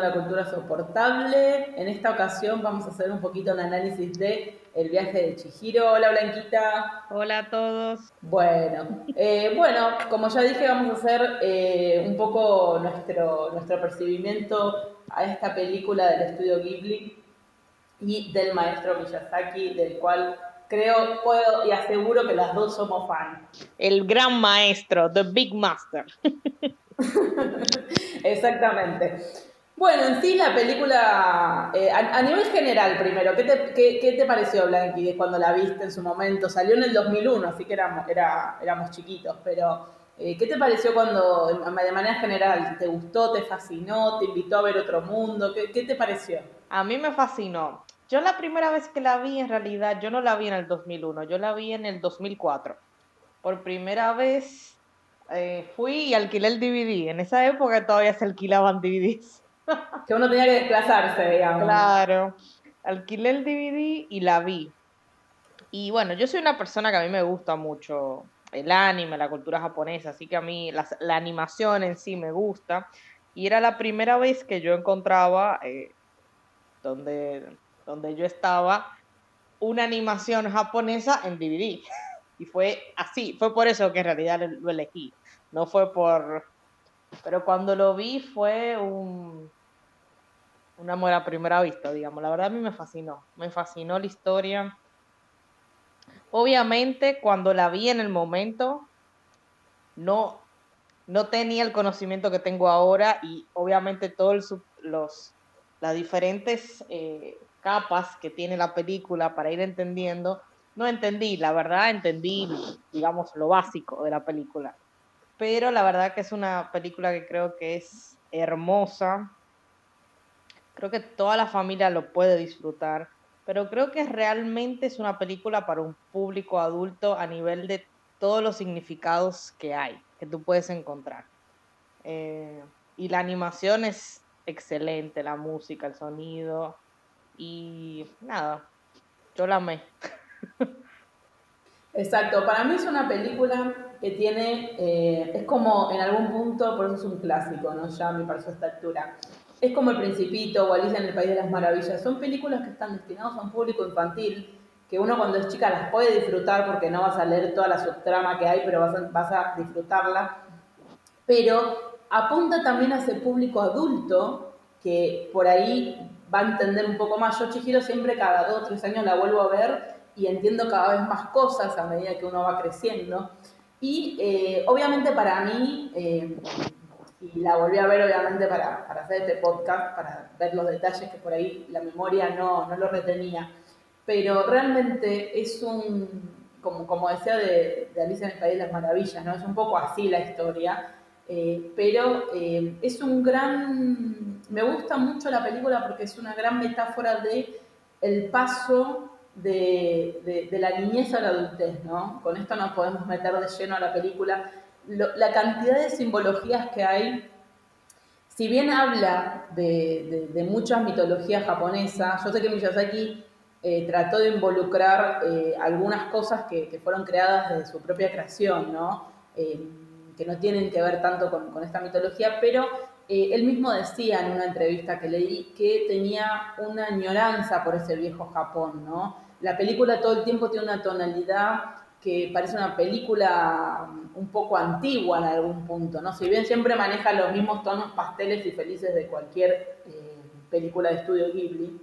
La cultura soportable. En esta ocasión vamos a hacer un poquito un análisis de el viaje de Chihiro. Hola Blanquita. Hola a todos. Bueno, eh, bueno, como ya dije, vamos a hacer eh, un poco nuestro, nuestro percibimiento a esta película del estudio Ghibli y del maestro Miyazaki, del cual creo, puedo y aseguro que las dos somos fans. El gran maestro, The Big Master. Exactamente. Bueno, en sí la película, eh, a, nivel general primero, ¿qué te, qué, te pareció Blanqui cuando la viste en su momento? Salió en el 2001, así que éramos, era, éramos chiquitos, pero eh, ¿qué te pareció cuando, de manera general, te gustó, te fascinó, te invitó a ver otro mundo? ¿Qué, qué te pareció? A mí me fascinó. Yo la primera vez que la vi, en realidad, yo no la vi en el 2001, yo la vi en el 2004. Por primera vez eh, fui y alquilé el DVD. En esa época todavía se alquilaban DVDs. que uno tenía que desplazarse, digamos. Claro. Alquilé el DVD y la vi. Y bueno, yo soy una persona que a mí me gusta mucho el anime, la cultura japonesa, así que a mí la, animación en sí me gusta. Y era la primera vez que yo encontraba, eh, donde, donde yo estaba, una animación japonesa en DVD. Y fue así, fue por eso que en realidad lo elegí. No fue por... Pero cuando lo vi fue un, un amor a primera vista, digamos. La verdad a mí me fascinó. Me fascinó la historia. Obviamente cuando la vi en el momento, no, no tenía el conocimiento que tengo ahora y obviamente todos los, las diferentes eh, capas que tiene la película para ir entendiendo, no entendí, la verdad entendí, digamos, lo básico de la película pero la verdad que es una película que creo que es hermosa. Creo que toda la familia lo puede disfrutar, pero creo que realmente es una película para un público adulto a nivel de todos los significados que hay, que tú puedes encontrar. Eh, y la animación es excelente, la música, el sonido, y nada, yo la amé. Exacto, para mí es una película que tiene, eh, es como en algún punto, por eso es un clásico, ¿no? Ya me pareció a esta altura. Es como El Principito o Alicia en el País de las Maravillas. Son películas que están destinadas a un público infantil, que uno cuando es chica las puede disfrutar porque no vas a leer toda la subtrama que hay, pero vas a, vas a disfrutarla. Pero apunta también a ese público adulto que por ahí va a entender un poco más. Yo Chihiro siempre cada dos o tres años la vuelvo a ver y entiendo cada vez más cosas a medida que uno va creciendo. Y eh, obviamente para mí, eh, y la volví a ver obviamente para, para, hacer este podcast, para ver los detalles que por ahí la memoria no, no lo retenía, pero realmente es un, como, como decía de, de, Alicia en el País de las Maravillas, ¿no? es un poco así la historia, eh, pero es un gran, me gusta mucho la película porque es una gran metáfora de el paso de, la niñez a la adultez, ¿no? Con esto nos podemos meter de lleno a la película. la cantidad de simbologías que hay, si bien habla de, muchas mitologías japonesas, yo sé que Miyazaki eh, trató de involucrar eh, algunas cosas que, fueron creadas de su propia creación, ¿no? Eh, que no tienen que ver tanto con, con esta mitología, pero él mismo decía en una entrevista que leí que tenía una añoranza por ese viejo Japón, ¿no? La película todo el tiempo tiene una tonalidad que parece una película um, un poco antigua en algún punto, ¿no? Si bien siempre maneja los mismos tonos pasteles y felices de cualquier eh, película de estudio Ghibli,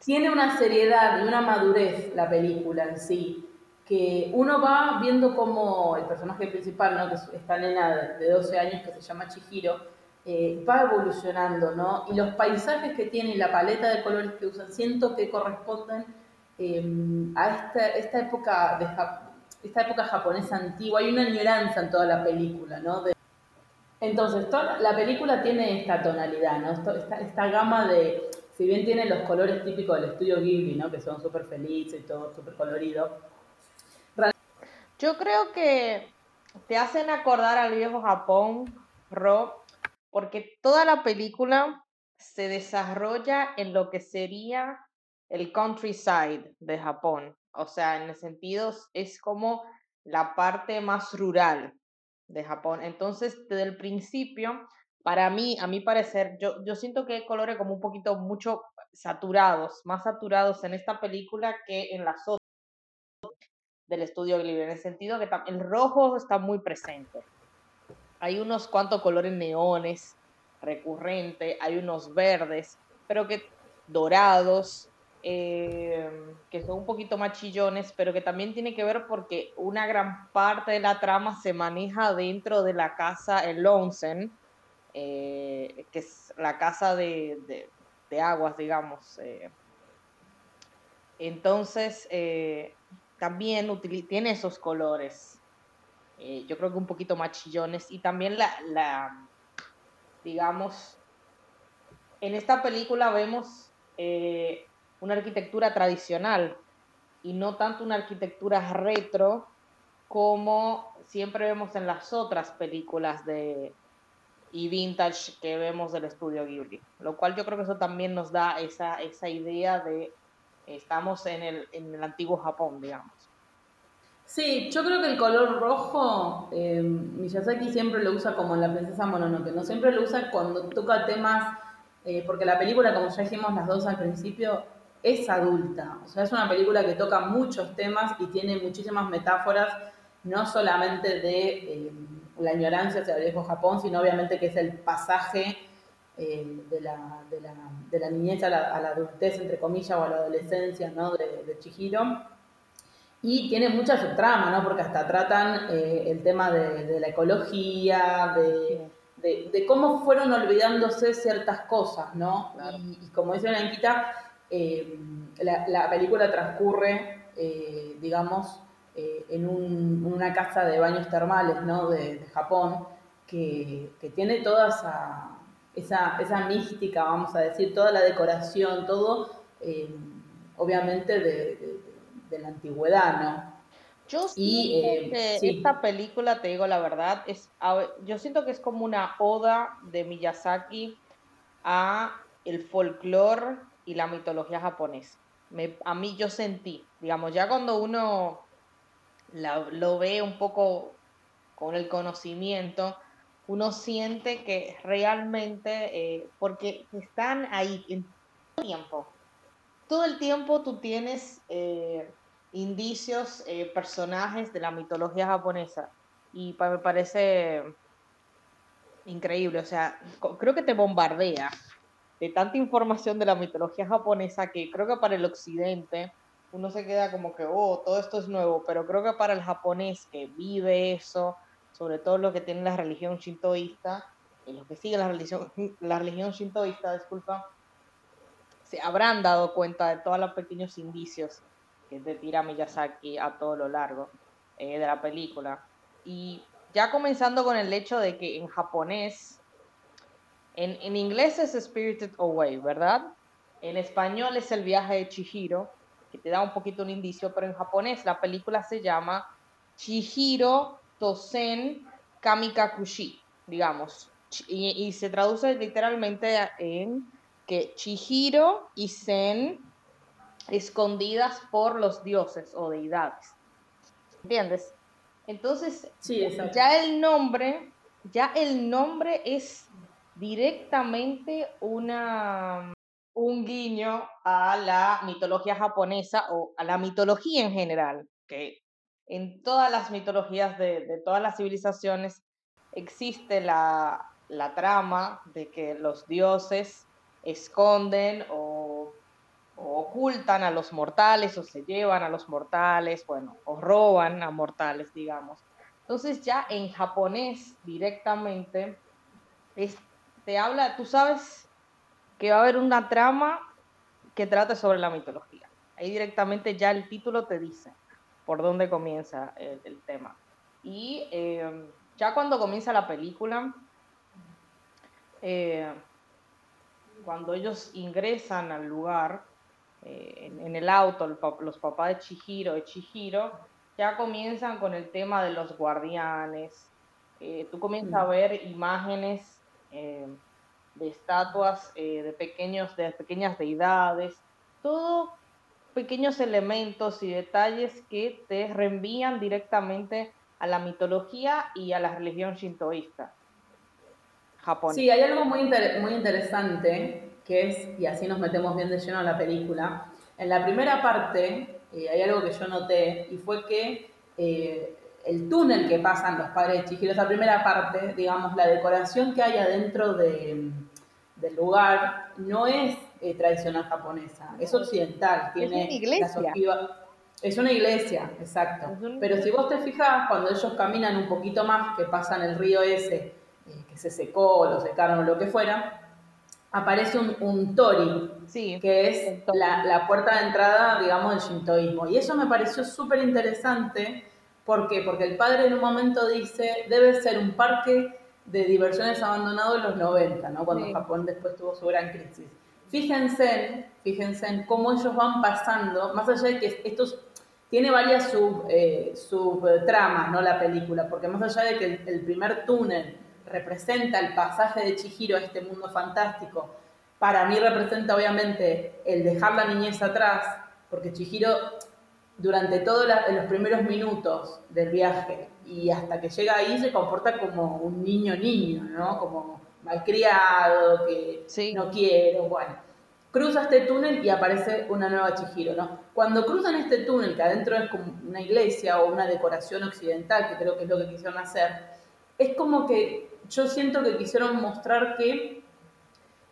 tiene una seriedad y una madurez la película en sí, que uno va viendo como el personaje principal, ¿no? que es esta nena de 12 años que se llama Chihiro, eh, va evolucionando, ¿no? Y los paisajes que tiene y la paleta de colores que usan, siento que corresponden eh, a esta, esta, época de esta época japonesa antigua. Hay una añoranza en toda la película, ¿no? Entonces, toda la película tiene esta tonalidad, ¿no? Esta, esta, gama de, si bien tiene los colores típicos del estudio Ghibli, ¿no? Que son súper felices y todo súper colorido, yo creo que te hacen acordar al viejo Japón, Rob, porque toda la película se desarrolla en lo que sería el countryside de Japón. O sea, en el sentido es como la parte más rural. de Japón. Entonces, desde el principio, para mí, a mi parecer, yo, yo siento que hay colores como un poquito mucho saturados, más saturados en esta película que en las otras del estudio Ghibli, en el sentido que el rojo está muy presente. Hay unos cuantos colores neones recurrentes, hay unos verdes, pero que dorados, eh, que son un poquito más chillones, pero que también tiene que ver porque una gran parte de la trama se maneja dentro de la casa, el onsen, eh, que es la casa de, aguas, digamos. Eh. Entonces, también tiene esos colores, yo creo que un poquito más chillones, y también la, la digamos, en esta película vemos una arquitectura tradicional y no tanto una arquitectura retro como siempre vemos en las otras películas de y vintage que vemos del estudio Ghibli, lo cual yo creo que eso también nos da esa, esa idea de estamos en el, en el antiguo Japón, digamos. Sí, yo creo que el color rojo, eh, Miyazaki siempre lo usa como en la princesa Mononoke, ¿no? Siempre lo usa cuando toca temas, eh, porque la película, como ya dijimos las dos al principio, es adulta. O sea, es una película que toca muchos temas y tiene muchísimas metáforas, no solamente de eh, la ignorancia hacia el viejo Japón, sino obviamente que es el pasaje de, la, de, la, de, la, niñez a la, adultez, entre comillas, o a la adolescencia, ¿no? De, de Chihiro. Y tiene mucha subtrama, ¿no? Porque hasta tratan eh, el tema de, la ecología, de, cómo fueron olvidándose ciertas cosas, ¿no? Y, y, como dice Blanquita, eh, la, película transcurre, eh, digamos, eh, en una casa de baños termales ¿no? de, Japón, que, tiene toda esa, esa, mística, vamos a decir, toda la decoración, todo, obviamente, de, la antigüedad, ¿no? Yo siento que esta película, te digo la verdad, es, yo siento que es como una oda de Miyazaki a el folclore y la mitología japonesa. a mí yo sentí, digamos, ya cuando uno lo ve un poco con el conocimiento, uno siente que realmente, eh, porque están ahí en todo el tiempo, todo el tiempo tú tienes eh, indicios, eh, personajes de la mitología japonesa, y me parece increíble, o sea, creo que te bombardea de tanta información de la mitología japonesa que creo que para el occidente uno se queda como que, oh, todo esto es nuevo, pero creo que para el japonés que vive eso, sobre todo lo que tiene la religión shintoísta, y los que siguen la religión, la religión shintoísta, disculpa, se habrán dado cuenta de todos los pequeños indicios que te tira Miyazaki a todo lo largo eh, de la película. Y ya comenzando con el hecho de que en japonés en, inglés es Spirited Away, ¿verdad? En español es El viaje de Chihiro, que te da un poquito un indicio, pero en japonés la película se llama Chihiro Tosen Kamikakushi, digamos. Y, se traduce literalmente en que Chihiro y Zen escondidas por los dioses o deidades. ¿Entiendes? Entonces, ya el nombre, ya el nombre es directamente una, un guiño a la mitología japonesa o a la mitología en general, que en todas las mitologías de, todas las civilizaciones existe la, trama de que los dioses esconden o, o, ocultan a los mortales o se llevan a los mortales, bueno, o roban a mortales, digamos. Entonces ya en japonés directamente es te habla, tú sabes que va a haber una trama que trate sobre la mitología. Ahí directamente ya el título te dice por dónde comienza el, tema. Y eh, ya cuando comienza la película, eh, cuando ellos ingresan al lugar, eh, en, el auto, los papás de Chihiro, de Chihiro, ya comienzan con el tema de los guardianes. tú comienzas a mm. ver imágenes eh, de estatuas eh, de, pequeños, de pequeñas deidades, todo pequeños elementos y detalles que te reenvían directamente a la mitología y a la religión shintoísta. Japón. Sí, hay algo muy, muy interesante que es, y así nos metemos bien de lleno a la película, en la primera parte eh, hay algo que yo noté y fue que eh, el túnel que pasan los padres de Chihiro, esa primera parte, digamos, la decoración que hay adentro del lugar no es eh, tradicional japonesa, es occidental. Tiene es una iglesia. Es una iglesia, exacto. Pero si vos te fijas, cuando ellos caminan un poquito más, que pasan el río ese, eh, que se secó, lo secaron o lo que fuera, aparece un, tori, que es la, la, puerta de entrada, digamos, del shintoísmo. Y eso me pareció súper interesante. ¿Por qué? Porque el padre en un momento dice, debe ser un parque de diversiones abandonado en los 90, ¿no? Cuando Japón después tuvo su gran crisis. Fíjense, fíjense en cómo ellos van pasando, más allá de que estos tiene varias sub, eh, subtramas, ¿no? La película, porque más allá de que el, primer túnel representa el pasaje de Chihiro a este mundo fantástico, para mí representa obviamente el dejar la niñez atrás, porque Chihiro durante todos los primeros minutos del viaje y hasta que llega ahí se comporta como un niño niño, ¿no? Como malcriado, que no quiero, bueno cruza este túnel y aparece una nueva Chihiro, ¿no? Cuando cruzan este túnel, que adentro es como una iglesia o una decoración occidental, que creo que es lo que quisieron hacer, es como que yo siento que quisieron mostrar que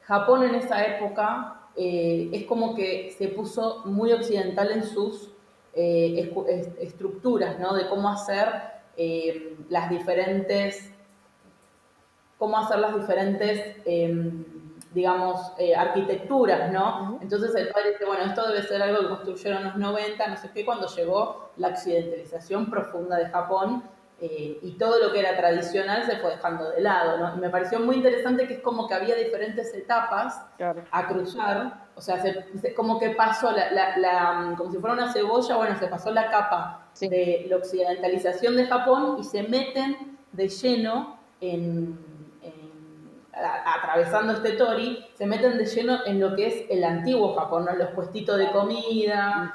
Japón en esa época eh, es como que se puso muy occidental en sus eh, estructuras, ¿no? De cómo hacer eh, las diferentes, cómo hacer las diferentes em, digamos, arquitecturas, ¿no? Entonces el padre dice, bueno, esto debe ser algo que construyeron en los 90, no sé qué, cuando llegó la occidentalización profunda de Japón eh, y todo lo que era tradicional se fue dejando de lado, ¿no? Y me pareció muy interesante que es como que había diferentes etapas a cruzar, o sea, como que pasó la, como si fuera una cebolla, bueno, se pasó la capa de la occidentalización de Japón y se meten de lleno en atravesando este tori, se meten de lleno en lo que es el antiguo Japón, los puestitos de comida,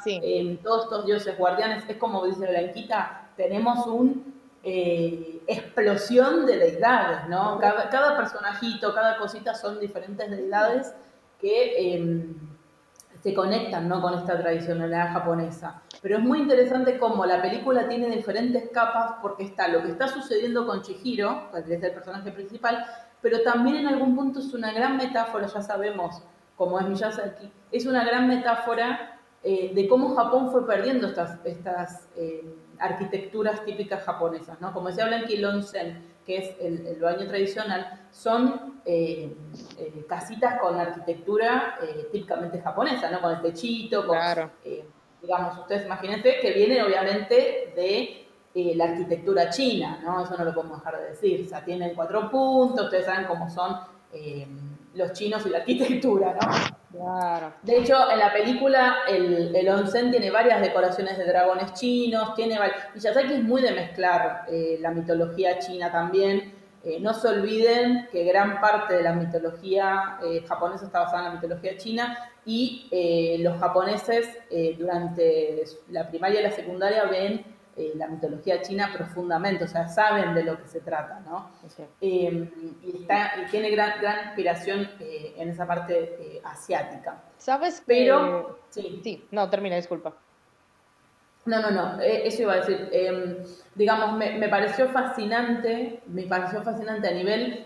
todos estos dioses guardianes. Es como dice Blanquita, tenemos una eh, explosión de deidades, ¿no? Cada, personajito, cada cosita son diferentes deidades que em, se conectan ¿no? con esta tradicionalidad japonesa. Pero es muy interesante cómo la película tiene diferentes capas porque está lo que está sucediendo con Chihiro, que es el personaje principal, pero también en algún punto es una gran metáfora, ya sabemos cómo es Miyazaki, es una gran metáfora eh, de cómo Japón fue perdiendo estas, eh, arquitecturas típicas japonesas, ¿no? Como decía Blanqui, el onsen, que es el, baño tradicional, son eh, casitas con arquitectura típicamente japonesa, ¿no? Con el techito, con, digamos, ustedes imagínense que vienen obviamente de eh, la arquitectura china, ¿no? Eso no lo podemos dejar de decir. O sea, tienen cuatro puntos, ustedes saben cómo son eh, los chinos y la arquitectura, ¿no? Claro. De hecho, en la película el, el, onsen tiene varias decoraciones de dragones chinos, tiene Miyazaki es muy de mezclar eh, la mitología china también. no se olviden que gran parte de la mitología japonesa está basada en la mitología china y los japoneses durante la primaria y la secundaria ven eh, la mitología china profundamente, o sea, saben de lo que se trata, ¿no? Eh, y, tiene gran, gran inspiración eh, en esa parte asiática. ¿Sabes? Pero, sí. sí, no, termina, disculpa. No, no, no, eso iba a decir. Em, digamos, me, me, pareció fascinante, me pareció fascinante a nivel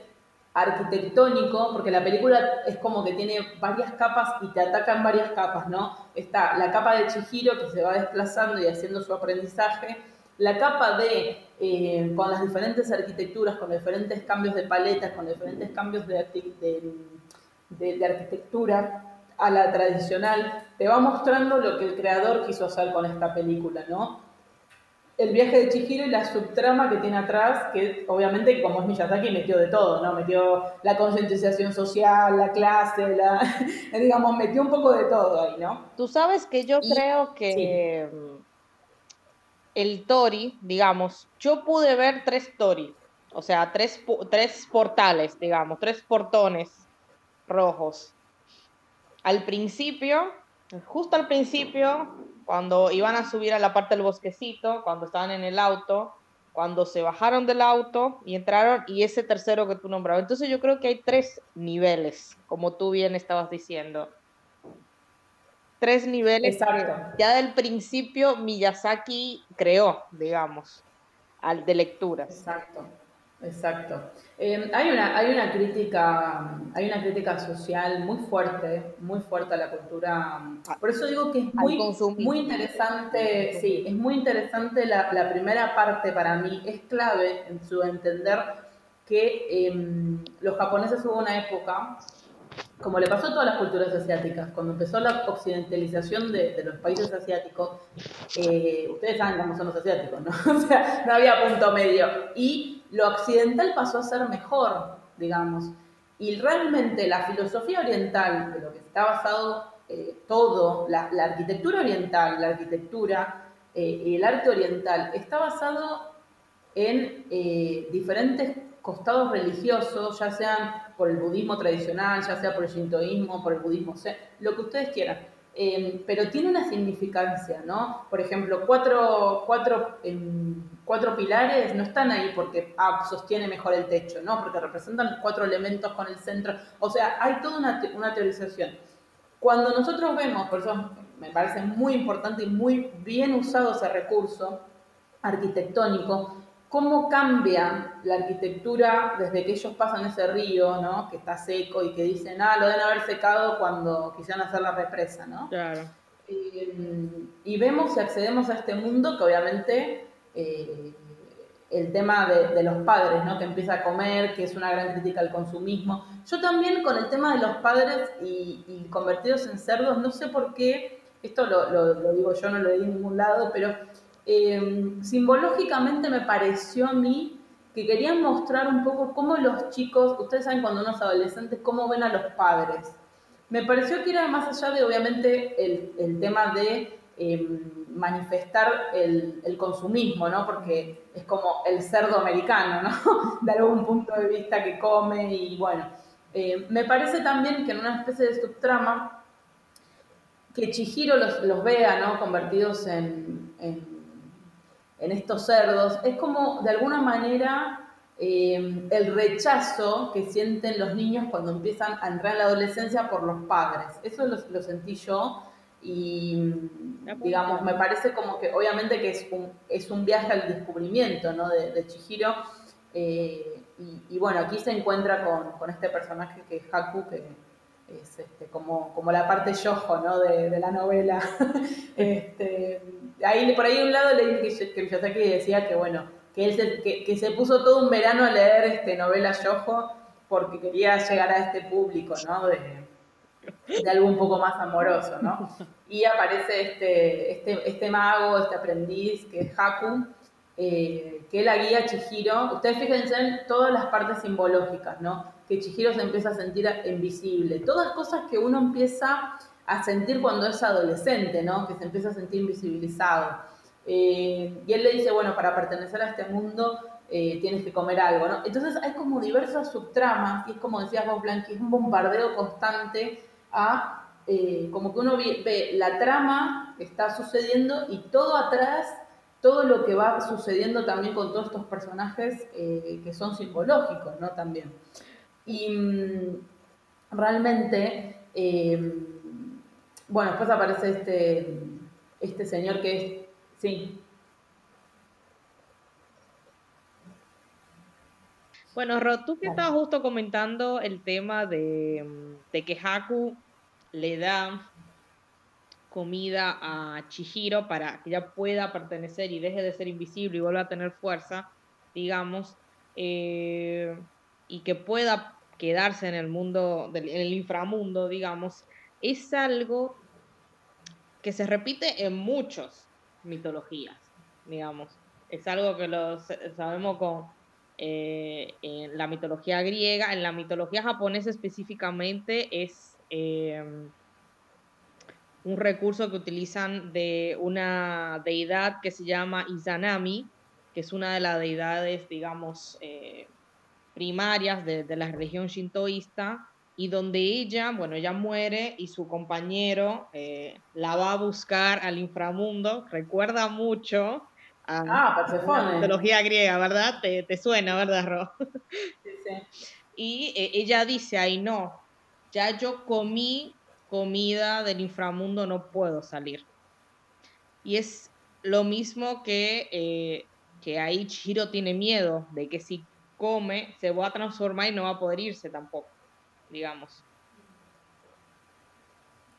arquitectónico, porque la película es como que tiene varias capas y te atacan varias capas, ¿no? Está la capa de Chihiro que se va desplazando y haciendo su aprendizaje, la capa de, eh, con las diferentes arquitecturas, con diferentes cambios de paletas, con diferentes cambios de, de, de arquitectura a la tradicional, te va mostrando lo que el creador quiso hacer con esta película, ¿no? El viaje de Chihiro y la subtrama que tiene atrás, que obviamente como es Miyazaki metió de todo, ¿no? Metió la concientización social, la clase, la, digamos, metió un poco de todo ahí, ¿no? Tú sabes que yo creo que mm, el Tori, digamos, yo pude ver tres Tori, o sea, tres, tres portales, digamos, tres portones rojos. Al principio, justo al principio, cuando iban a subir a la parte del bosquecito, cuando estaban en el auto, cuando se bajaron del auto y entraron, y ese tercero que tú nombrabas. Entonces yo creo que hay tres niveles, como tú bien estabas diciendo. Tres niveles Exacto. ya del principio Miyazaki creó, digamos, al de lecturas. Exacto. Exacto. Eh, hay, una, hay, una crítica, hay una crítica social muy fuerte, muy fuerte a la cultura. Por eso digo que es muy, muy interesante, sí, es muy interesante la, la, primera parte para mí, es clave en su entender que em, los japoneses hubo una época, como le pasó a todas las culturas asiáticas, cuando empezó la occidentalización de, de los países asiáticos, eh, ustedes saben cómo son los asiáticos, ¿no? O sea, no había punto medio. Y lo occidental pasó a ser mejor, digamos. Y realmente la filosofía oriental, de lo que está basado eh, todo, la, arquitectura oriental, la arquitectura eh, el arte oriental, está basado en eh, diferentes costados religiosos, ya sean por el budismo tradicional, ya sea por el shintoísmo, por el budismo, lo que ustedes quieran. Em, pero tiene una significancia, ¿no? Por ejemplo, cuatro, cuatro, em, cuatro pilares no están ahí porque ah, sostiene mejor el techo, ¿no? Porque representan cuatro elementos con el centro. O sea, hay toda una, una teorización. Cuando nosotros vemos, por eso me parece muy importante y muy bien usado ese recurso arquitectónico, cómo cambia la arquitectura desde que ellos pasan ese río, ¿no? Que está seco y que dicen, ah, lo deben haber secado cuando quisieron hacer la represa, ¿no? Claro. Eh, y vemos y accedemos a este mundo que obviamente eh, el tema de, los padres, ¿no? Que empieza a comer, que es una gran crítica al consumismo. Yo también con el tema de los padres y, convertidos en cerdos, no sé por qué, esto lo, digo yo, no lo leí en ningún lado, pero eh, simbológicamente me pareció a mí que querían mostrar un poco cómo los chicos, ustedes saben cuando unos adolescentes, cómo ven a los padres. Me pareció que era más allá de, obviamente, el, tema de em, manifestar el, consumismo, ¿no? Porque es como el cerdo americano, ¿no? de algún punto de vista que come y bueno. Eh, me parece también que en una especie de subtrama, que Chihiro los, vea, ¿no? Convertidos en en estos cerdos, es como de alguna manera eh, el rechazo que sienten los niños cuando empiezan a entrar en la adolescencia por los padres. Eso lo, sentí yo y digamos, me parece como que obviamente que es un, es un viaje al descubrimiento ¿no? de, de Chihiro. Eh, y, bueno, aquí se encuentra con, este personaje que es Haku, que es este, como, como la parte yojo ¿no? de, de la novela. este, ahí, por ahí un lado leí que, que Miyazaki decía que, bueno, que, él se, que, se puso todo un verano a leer este, novela yojo porque quería llegar a este público, ¿no? De, de algo un poco más amoroso, ¿no? Y aparece este, este, este mago, este aprendiz, que es Haku, eh, que la guía Chihiro. Ustedes fíjense en todas las partes simbológicas, ¿no? Que Chihiro se empieza a sentir invisible. Todas cosas que uno empieza a sentir cuando es adolescente, ¿no? Que se empieza a sentir invisibilizado. Eh, y él le dice, bueno, para pertenecer a este mundo eh, tienes que comer algo, ¿no? Entonces hay como diversas subtramas, y es como decías vos, Blanqui, es un bombardeo constante a, eh, como que uno ve, la trama que está sucediendo y todo atrás, todo lo que va sucediendo también con todos estos personajes que son psicológicos, ¿no? También. Y mm, realmente bueno, después aparece este, este señor que es, sí. Bueno, Rod, tú que estabas justo comentando el tema de, que Haku le da comida a Chihiro para que ella pueda pertenecer y deje de ser invisible y vuelva a tener fuerza, digamos, eh, y que pueda quedarse en el mundo, en el inframundo, digamos es algo que se repite en muchas mitologías, digamos. Es algo que lo sabemos con eh, en la mitología griega, en la mitología japonesa específicamente es em, un recurso que utilizan de una deidad que se llama Izanami, que es una de las deidades, digamos, eh, primarias de, de la religión shintoísta, y donde ella, bueno, ella muere y su compañero eh, la va a buscar al inframundo, recuerda mucho a, ah, Persephone. mitología griega, ¿verdad? Te, te suena, ¿verdad, Ro? Sí, sí. Y eh, ella dice ahí, no, ya yo comí comida del inframundo, no puedo salir. Y es lo mismo que, eh, que ahí Chihiro tiene miedo de que si come se va a transformar y no va a poder irse tampoco, digamos.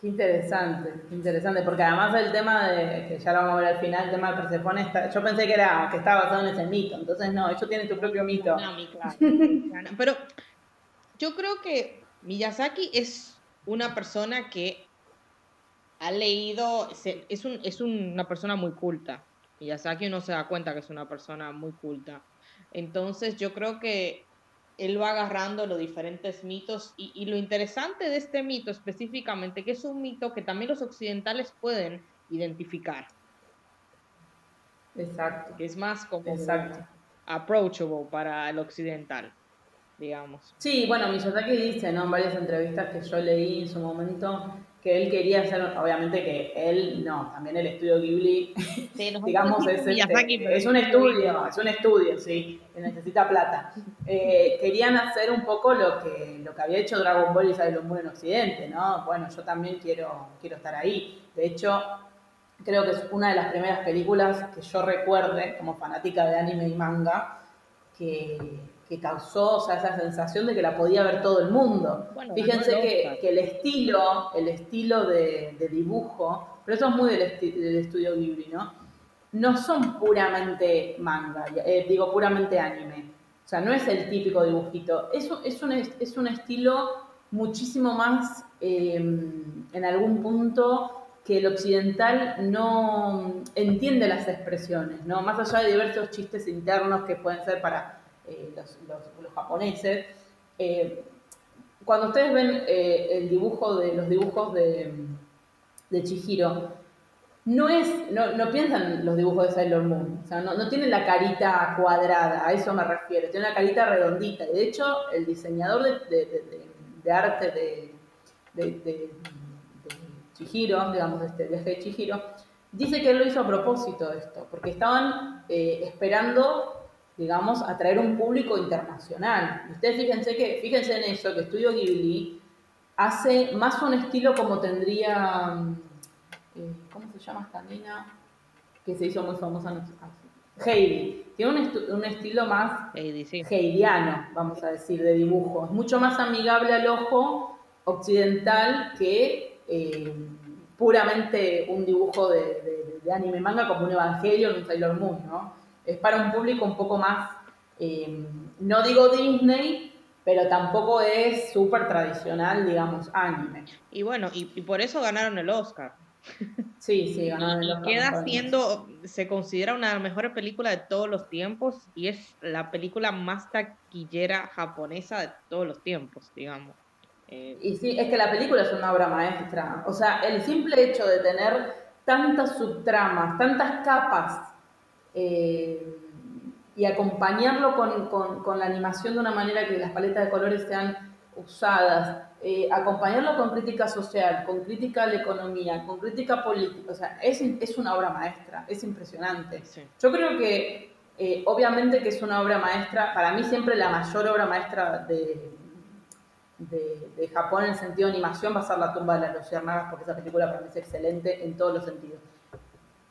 Qué interesante, interesante, porque además el tema de, que ya lo vamos a ver al final, el tema de Persephone, yo pensé que era que estaba basado en ese mito, entonces no, eso tiene tu propio mito. Pero yo creo que Miyazaki es una persona que ha leído, es, un, es una persona muy culta. Miyazaki uno se da cuenta que es una persona muy culta. Entonces yo creo que él va agarrando los diferentes mitos y, lo interesante de este mito específicamente, que es un mito que también los occidentales pueden identificar. Exacto. Que es más como approachable para el occidental, digamos. Sí, bueno, Miyazaki dice ¿no? en varias entrevistas que yo leí en su momento que él quería hacer, obviamente que él, no, también el estudio Ghibli, digamos, es, este, es, un estudio, es un estudio, sí, que necesita plata. Eh, querían hacer un poco lo que, lo que había hecho Dragon Ball y Sailor Moon en Occidente, ¿no? Bueno, yo también quiero, quiero estar ahí. De hecho, creo que es una de las primeras películas que yo recuerde, como fanática de anime y manga, que que causó esa sensación de que la podía ver todo el mundo. Fíjense que, el estilo, el estilo de, dibujo, pero eso es muy del, estudio Ghibli, ¿no? No son puramente manga, eh, digo puramente anime. O sea, no es el típico dibujito. Es, es, un, es un estilo muchísimo más, em, en algún punto, que el occidental no entiende las expresiones, ¿no? Más allá de diversos chistes internos que pueden ser para eh, los, japoneses. Eh, cuando ustedes ven eh, el dibujo de los dibujos de, de Chihiro, no es, no, piensan los dibujos de Sailor Moon, o sea, no, no tienen la carita cuadrada, a eso me refiero, tiene una carita redondita. De hecho, el diseñador de, arte de, de, Chihiro, digamos, de este viaje de Chihiro, dice que él lo hizo a propósito esto, porque estaban esperando digamos, atraer un público internacional. Ustedes fíjense que, fíjense en eso, que Estudio Ghibli hace más un estilo como tendría, eh, ¿cómo se llama esta nena? Que se hizo muy famosa en Heidi. Tiene un, estilo más heidiano, vamos a decir, de dibujo. Es mucho más amigable al ojo occidental que eh, puramente un dibujo de, de, anime manga como un Evangelio o un Sailor Moon, ¿no? Es para un público un poco más, eh, no digo Disney, pero tampoco es súper tradicional, digamos, anime. Y bueno, y, por eso ganaron el Oscar. Sí, sí, ganaron el Oscar. Queda siendo, se considera una de las mejores películas de todos los tiempos y es la película más taquillera japonesa de todos los tiempos, digamos. Eh, y sí, es que la película es una obra maestra. O sea, el simple hecho de tener tantas subtramas, tantas capas eh, y acompañarlo con, la animación de una manera que las paletas de colores sean usadas, eh, acompañarlo con crítica social, con crítica a la economía, con crítica política, o sea, es, es una obra maestra, es impresionante. Yo creo que, eh, obviamente que es una obra maestra, para mí siempre la mayor obra maestra de, de, Japón en el sentido de animación va a ser La tumba de las luciérnagas, porque esa película para mí es excelente en todos los sentidos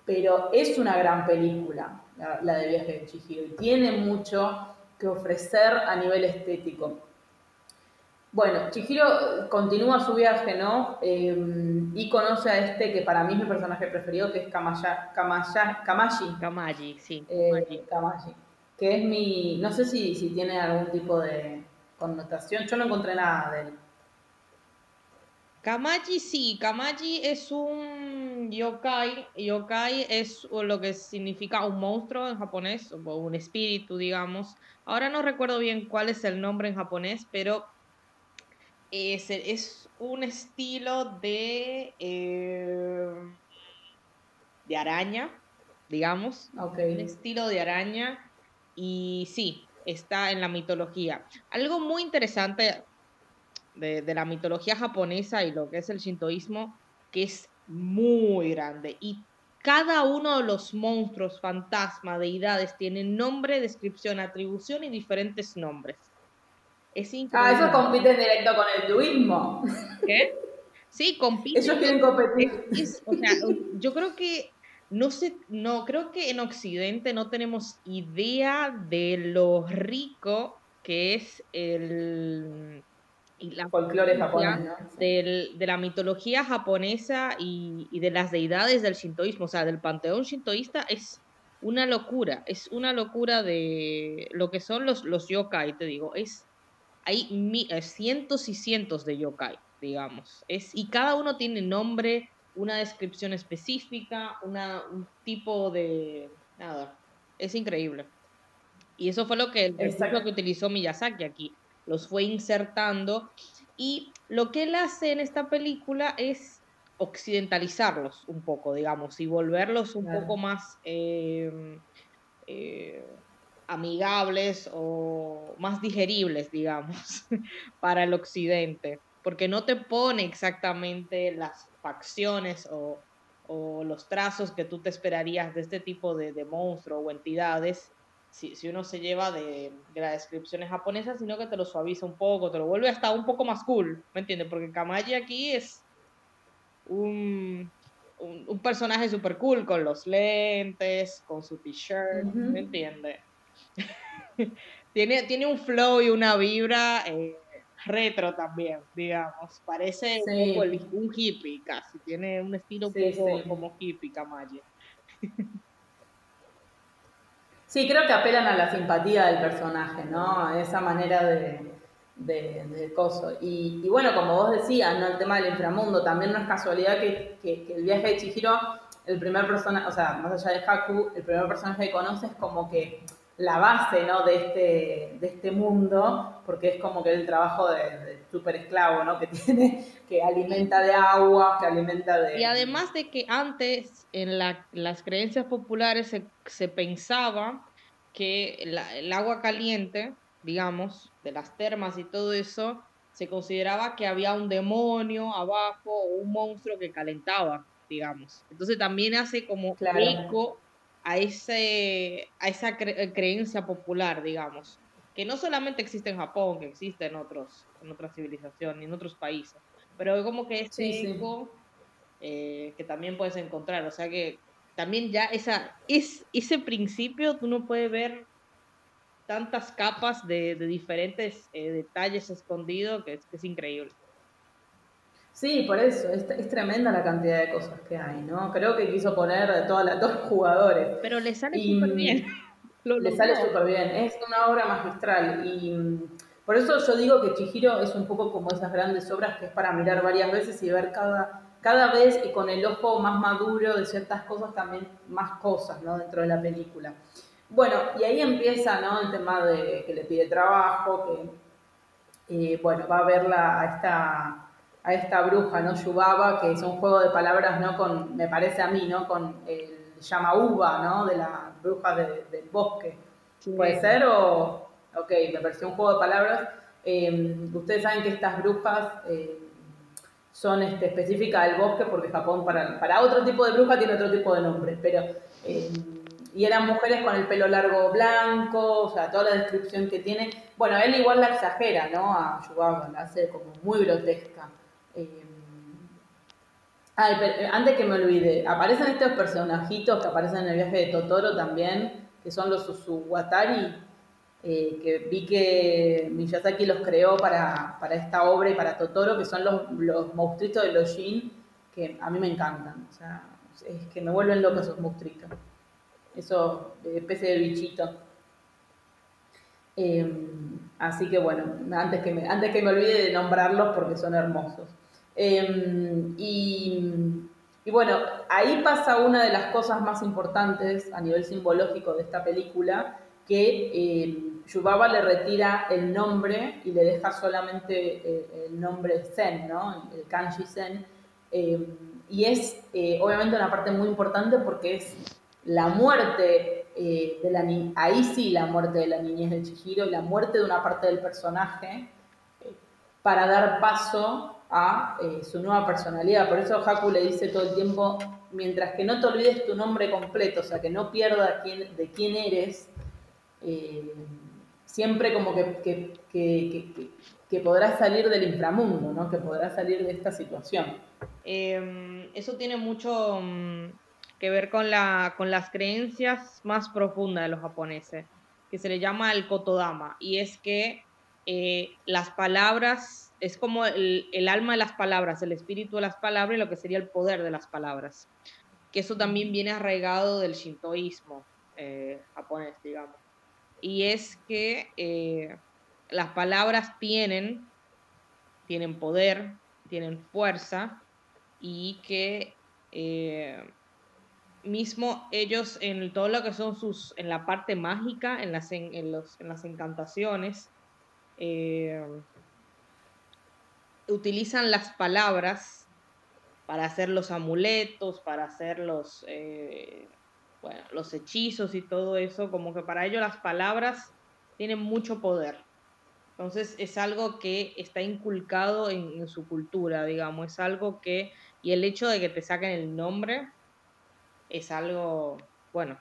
pero es una gran película, la, de Viaje de Chihiro, y tiene mucho que ofrecer a nivel estético. Bueno, Chihiro continúa su viaje, ¿no? Em, y conoce a este que para mí es mi personaje preferido, que es Kamaya, Kamaya, Kamaji. Kamaji, sí. Eh, Kamaji. Que es mi. No sé si, si tiene algún tipo de connotación. Yo no encontré nada de él. Kamaji sí, Kamaji es un yokai. Yokai es lo que significa un monstruo en japonés, o un espíritu, digamos. Ahora no recuerdo bien cuál es el nombre en japonés, pero es, es un estilo de, eh, de araña, digamos. Un estilo de araña. Y sí, está en la mitología. Algo muy interesante de, la mitología japonesa y lo que es el shintoísmo, que es muy grande. Y cada uno de los monstruos, fantasmas, deidades tienen nombre, descripción, atribución y diferentes nombres. Es increíble. Ah, eso compite en directo con el duismo. ¿Qué? Sí, compite. Ellos quieren competir. o sea, yo creo que no sé, no, creo que en Occidente no tenemos idea de lo rico que es el la folclore japonés, de la mitología japonesa y, de las deidades del shintoísmo, o sea, del panteón shintoísta es una locura, es una locura de lo que son los, los yokai, te digo, es hay eh, cientos y cientos de yokai, digamos, es, y cada uno tiene nombre, una descripción específica, una, un tipo de... Nada, es increíble. Y eso fue lo que, el que utilizó Miyazaki aquí. Los fue insertando. Y lo que él hace en esta película es occidentalizarlos un poco, digamos, y volverlos un poco más em, eh, amigables o más digeribles, digamos, para el occidente. Porque no te pone exactamente las facciones o, los trazos que tú te esperarías de este tipo de, de monstruo o entidades si, si, uno se lleva de, de las descripciones japonesas, sino que te lo suaviza un poco, te lo vuelve hasta un poco más cool, ¿me entiendes? Porque Kamaji aquí es un, un, personaje súper cool, con los lentes, con su t-shirt, ¿me entiendes? tiene, tiene un flow y una vibra eh, retro también, digamos. Parece un, hippie casi. Tiene un estilo un poco como hippie, Kamaye. Sí, creo que apelan a la simpatía del personaje, ¿no? A esa manera de, de, coso. Y, bueno, como vos decías, ¿no? El tema del inframundo, también no es casualidad que, que, el viaje de Chihiro, el primer personaje, o sea, más allá de Haku, el primer personaje que conoces como que la base ¿no? de, este, de este mundo, porque es como que el trabajo de, super esclavo ¿no? que tiene, que alimenta de agua, que alimenta de... Y además de que antes en las creencias populares se, pensaba que el agua caliente, digamos, de las termas y todo eso, se consideraba que había un demonio abajo o un monstruo que calentaba, digamos. Entonces también hace como eco a, ese, a esa eh, creencia popular, digamos, que no solamente existe en Japón, que existe en, otros, en otras civilizaciones, en otros países, pero como que ese eco eh, que también puedes encontrar, o sea que también ya esa, es, ese principio tú no puedes ver tantas capas de, diferentes eh, detalles escondidos que es, que es increíble. Sí, por eso, es, tremenda la cantidad de cosas que hay, ¿no? Creo que quiso poner de todos los jugadores. Pero le sale súper bien. le sale súper bien, es una obra magistral y mm, por eso yo digo que Chihiro es un poco como esas grandes obras que es para mirar varias veces y ver cada, cada vez y con el ojo más maduro de ciertas cosas también más cosas, ¿no? Dentro de la película. Bueno, y ahí empieza, ¿no? El tema de que le pide trabajo, que, eh, bueno, va a verla a esta a esta bruja, ¿no? Yubaba, que es un juego de palabras, ¿no? Con, me parece a mí, ¿no? Con el Yamauba, ¿no? De la bruja del bosque. ¿Puede ser? O, ok, me pareció un juego de palabras. Em, ustedes saben que estas brujas em, son este, específicas del bosque porque Japón para, para otro tipo de bruja tiene otro tipo de nombre, pero... Em, y eran mujeres con el pelo largo blanco, o sea, toda la descripción que tiene. Bueno, él igual la exagera, ¿no? A Yubaba, la hace como muy grotesca. Eh, ay, eh, antes que me olvide, aparecen estos personajitos que aparecen en el viaje de Totoro también, que son los Susuwatari, eh, que vi que Miyazaki los creó para, esta obra y para Totoro, que son los, los monstruitos de los Jin, que a mí me encantan. O sea, es que me vuelven locos esos monstruitos. Esos especie de bichito. así que bueno, antes que, me, antes que me olvide de nombrarlos porque son hermosos. Em, y, bueno, ahí pasa una de las cosas más importantes a nivel simbológico de esta película, que eh, Yubaba le retira el nombre y le deja solamente eh, el nombre Zen, ¿no? el kanji Zen. Em, y es eh, obviamente una parte muy importante porque es la muerte eh, de la ahí sí la muerte de la niñez de Chihiro, la muerte de una parte del personaje para dar paso a eh, su nueva personalidad. Por eso Haku le dice todo el tiempo, mientras que no te olvides tu nombre completo, o sea, que no pierdas quién, de quién eres, eh, siempre como que, que, podrás salir del inframundo, ¿no? que podrás salir de esta situación. Em, eso tiene mucho mm, que ver con, la, con las creencias más profundas de los japoneses, que se le llama el kotodama, y es que eh, las palabras, es como el, alma de las palabras, el espíritu de las palabras y lo que sería el poder de las palabras. Que eso también viene arraigado del shintoísmo eh, japonés, digamos. Y es que eh, las palabras tienen, tienen poder, tienen fuerza y que mismo ellos en todo lo que son sus, en la parte mágica, en las, en los, en las encantaciones, eh, utilizan las palabras para hacer los amuletos, para hacer los, eh, los hechizos y todo eso, como que para ellos las palabras tienen mucho poder. Entonces es algo que está inculcado en, en, su cultura, digamos, es algo que, y el hecho de que te saquen el nombre es algo, bueno,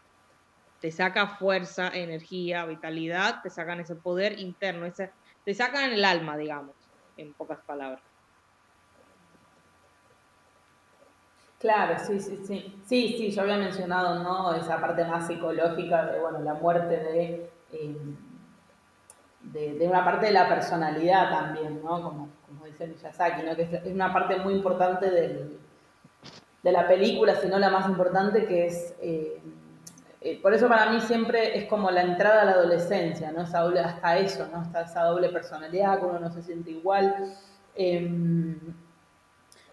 te saca fuerza, energía, vitalidad, te sacan ese poder interno, ese, te sacan el alma, digamos, en pocas palabras. Claro, sí, sí, sí. Sí, sí, yo había mencionado, ¿no? Esa parte más psicológica de, bueno, la muerte de, eh, de, una parte de la personalidad también, ¿no? Como, como dice Miyazaki, ¿no? Que es, una parte muy importante de la película, si no la más importante, que es eh, eh, por eso para mí siempre es como la entrada a la adolescencia, ¿no? Esa doble, hasta eso, ¿no? Hasta esa doble personalidad, que uno no se siente igual. Em,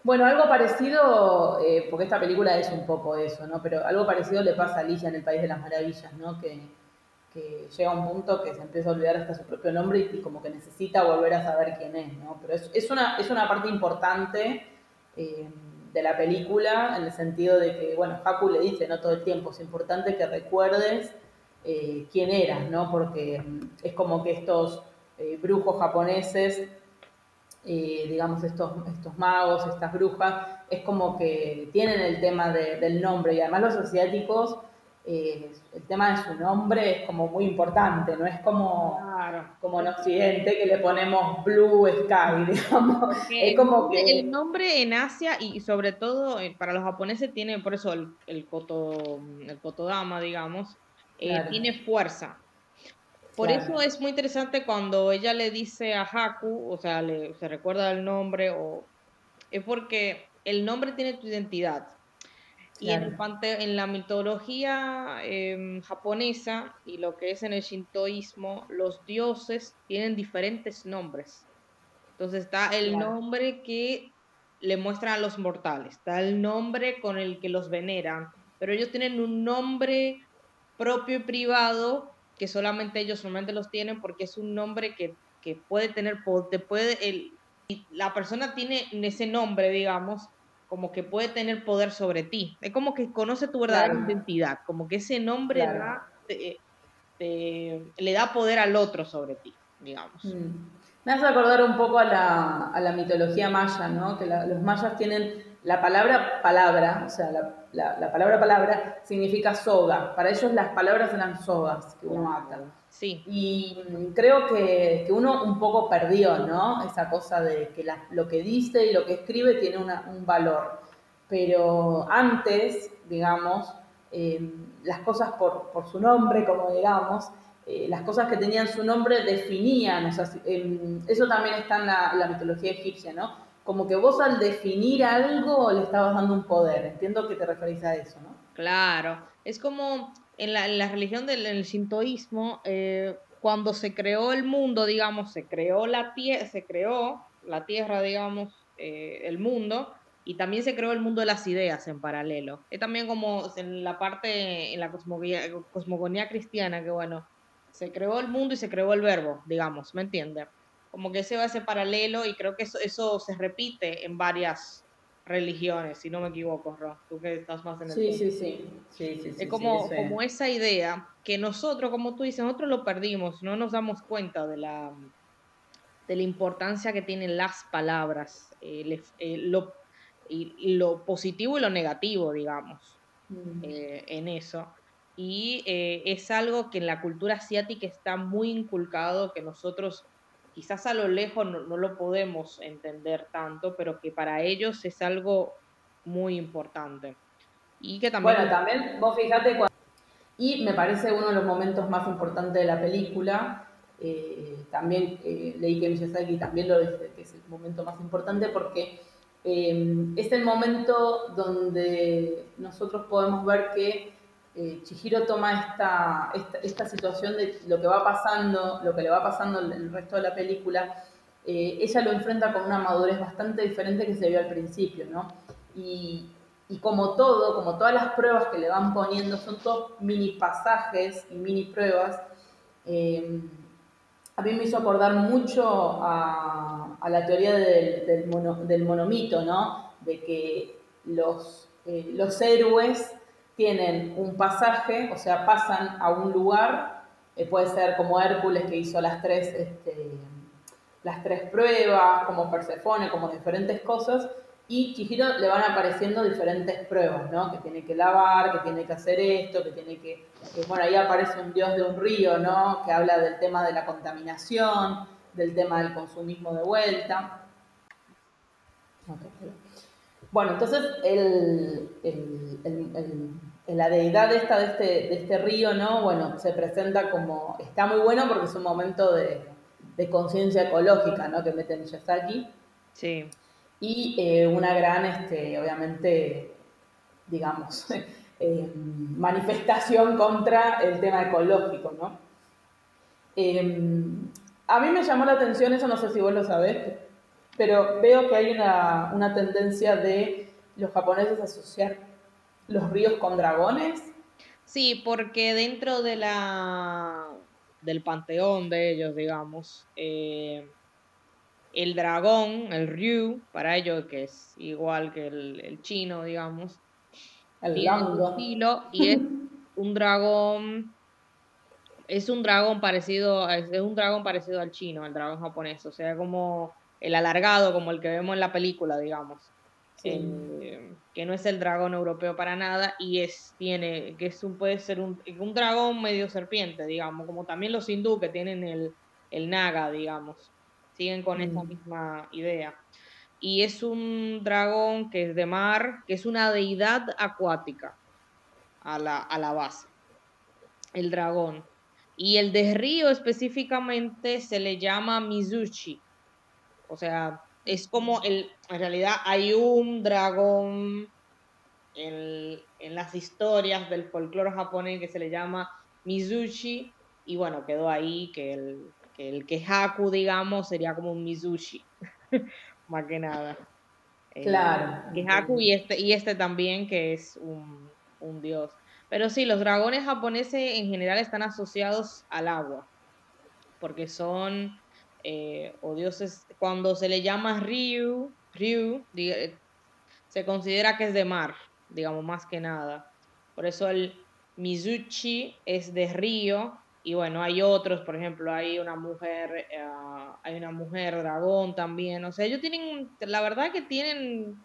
bueno, algo parecido, eh, porque esta película es un poco eso, ¿no? Pero algo parecido le pasa a Alicia en el País de las Maravillas, ¿no? Que, llega a un punto que se empieza a olvidar hasta su propio nombre y, como que necesita volver a saber quién es, ¿no? Pero es, una, es una parte importante. Eh, de la película, en el sentido de que, bueno, Haku le dice, no todo el tiempo, es importante que recuerdes eh, quién eras, ¿no? Porque mm, es como que estos eh, brujos japoneses, eh, digamos, estos, estos magos, estas brujas, es como que tienen el tema del nombre y además los asiáticos eh, el tema de su nombre es como muy importante, no es como, como en Occidente que le ponemos Blue Sky, digamos. es como que... El nombre en Asia y sobre todo eh, para los japoneses tiene, por eso el, el, koto, el kotodama, digamos, eh, tiene fuerza. Por eso es muy interesante cuando ella le dice a Haku, o sea, le, se recuerda el nombre, o es porque el nombre tiene tu identidad. Y en, en la mitología em, japonesa y lo que es en el shintoísmo, los dioses tienen diferentes nombres. Entonces está el nombre que le muestran a los mortales, está el nombre con el que los veneran, pero ellos tienen un nombre propio y privado que solamente ellos solamente los tienen porque es un nombre que, que puede tener, puede, el, la persona tiene ese nombre, digamos, como que puede tener poder sobre ti. Es como que conoce tu verdadera identidad, como que ese nombre le da poder al otro sobre ti, digamos. Mm. Me hace acordar un poco a la, mitología maya, ¿no? Que los mayas tienen la palabra palabra, o sea, la, la, palabra palabra significa soga. Para ellos las palabras eran sogas que uno ata. Sí. Y creo que, uno un poco perdió, ¿no? Esa cosa de que lo que dice y lo que escribe tiene un valor. Pero antes, digamos, eh, las cosas por, su nombre, como digamos, eh, las cosas que tenían su nombre definían, o sea, eso también está en la, la, mitología egipcia, ¿no? Como que vos al definir algo le estabas dando un poder, entiendo que te referís a eso, ¿no? Claro, es como en la, religión del shintoísmo, eh, cuando se creó el mundo, digamos, se creó la tierra, se creó la tierra, digamos, eh, el mundo, y también se creó el mundo de las ideas en paralelo. Es también como en la parte, en la cosmogonía, cristiana, que bueno, se creó el mundo y se creó el verbo, digamos, ¿me entiendes? Como que ese va ese paralelo y creo que eso, eso se repite en varias religiones, si no me equivoco, Ro, tú que estás más en el sí, sí, sí, sí, sí, Es como, como esa idea que nosotros, como tú dices, nosotros lo perdimos, no nos damos cuenta de la, de la importancia que tienen las palabras, eh, lo, y, lo positivo y lo negativo, digamos, mm. en eso. Y es algo que en la cultura asiática está muy inculcado, que nosotros quizás a lo lejos no, lo podemos entender tanto, pero que para ellos es algo muy importante. Y que también... Bueno, también vos fijate Y me parece uno de los momentos más importantes de la película, eh, también eh, leí que Miyazaki también lo dice, que es el momento más importante porque eh, es el momento donde nosotros podemos ver que eh, Chihiro toma esta, esta, situación de lo que va pasando, lo que le va pasando el resto de la película, eh, ella lo enfrenta con una madurez bastante diferente que se vio al principio, ¿no? Y, como todo, como todas las pruebas que le van poniendo, son todos mini pasajes y mini pruebas, eh, a mí me hizo acordar mucho a, la teoría del, del, monomito, ¿no? De que los, los héroes tienen un pasaje, o sea, pasan a un lugar, eh, puede ser como Hércules que hizo las tres, este, las tres pruebas, como Persefone, como diferentes cosas, y Chihiro le van apareciendo diferentes pruebas, ¿no? Que tiene que lavar, que tiene que hacer esto, que tiene que, bueno, ahí aparece un dios de un río, ¿no? Que habla del tema de la contaminación, del tema del consumismo de vuelta. Bueno, entonces el, la deidad esta de este, de este río, ¿no? Bueno, se presenta como, está muy bueno porque es un momento de, conciencia ecológica, ¿no? Que mete Miyazaki. Sí. Y eh, una gran, este, obviamente, digamos, eh, manifestación contra el tema ecológico, ¿no? Em, a mí me llamó la atención, eso no sé si vos lo sabés, pero veo que hay una, una tendencia de los japoneses asociar los ríos con dragones. Sí, porque dentro de la del panteón de ellos, digamos, eh, el dragón, el Ryu, para ellos, que es igual que el, chino, digamos, el tiene estilo y es un dragón es un dragón parecido es un dragón parecido al chino, al dragón japonés, o sea, como el alargado, como el que vemos en la película, digamos. Eh, que no es el dragón europeo para nada y es tiene que es un puede ser un, un dragón medio serpiente digamos como también los hindú que tienen el, el naga digamos siguen con esa mm. misma idea y es un dragón que es de mar que es una deidad acuática a la, a la base el dragón y el de río específicamente se le llama Mizuchi o sea, es como el, en realidad hay un dragón en, las historias del folclore japonés que se le llama Mizuchi, y bueno, quedó ahí que el que, el que Haku, digamos, sería como un Mizuchi, más que nada. Eh, claro. que Haku y este, y este también, que es un, un dios. Pero sí, los dragones japoneses en general están asociados al agua, porque son eh, o dioses, cuando se le llama Ryu, Ryu eh, se considera que es de mar, digamos, más que nada. Por eso el Mizuchi es de río, y bueno, hay otros, por ejemplo, hay una mujer, eh, hay una mujer dragón también, o sea, ellos tienen, la verdad que tienen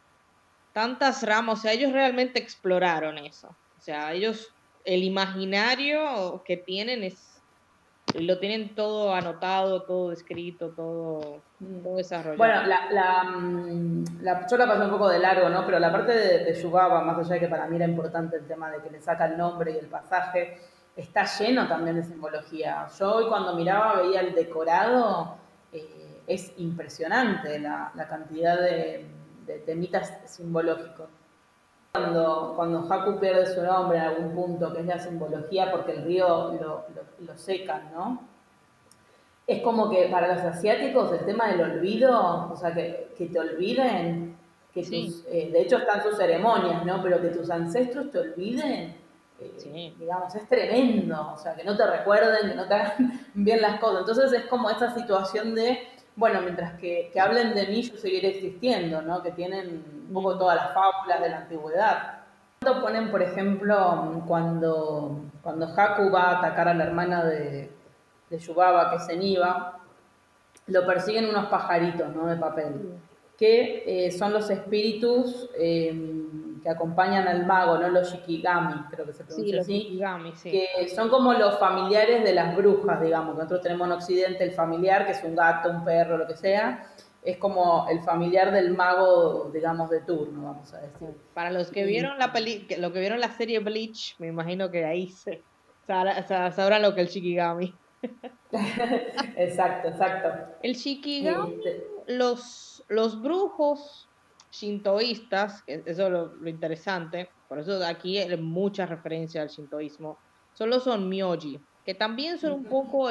tantas ramas, o sea, ellos realmente exploraron eso, o sea, ellos, el imaginario que tienen es lo tienen todo anotado, todo escrito, todo, todo desarrollado. Bueno, la, la, mm, la, yo la pasé un poco de largo, ¿no? Pero la parte de, de más allá de que para mí era importante el tema de que le saca el nombre y el pasaje, está lleno también de simbología. Yo hoy cuando miraba veía el decorado, eh, es impresionante la, la cantidad de, de temitas simbológicos cuando, cuando Haku pierde su nombre en algún punto, que es la simbología porque el río lo, lo, secan, ¿no? Es como que para los asiáticos el tema del olvido, o sea, que, que te olviden, que eh, de hecho están sus ceremonias, ¿no? Pero que tus ancestros te olviden, eh, digamos, es tremendo, o sea, que no te recuerden, que no te hagan bien las cosas. Entonces es como esa situación de bueno, mientras que, hablen de mí, yo seguiré existiendo, ¿no? Que tienen un poco todas las fábulas de la antigüedad. Ponen, por ejemplo, cuando, cuando Haku va a atacar a la hermana de, de Yubaba, que es Eniva, lo persiguen unos pajaritos, ¿no? De papel, que eh, son los espíritus em, que acompañan al mago, ¿no? Los shikigami, creo que se pronuncia sí, los así. Shikigami, sí. Que son como los familiares de las brujas, digamos. Nosotros tenemos en Occidente el familiar, que es un gato, un perro, lo que sea. Es como el familiar del mago, digamos, de turno, vamos a decir. Para los que vieron la peli lo que vieron la serie Bleach, me imagino que ahí se, sabrán lo que es el Shikigami. exacto, exacto. El Shikigami, este los, los brujos shintoístas, eso es lo, interesante, por eso aquí hay mucha referencia al shintoísmo, solo son myoji, que también son un poco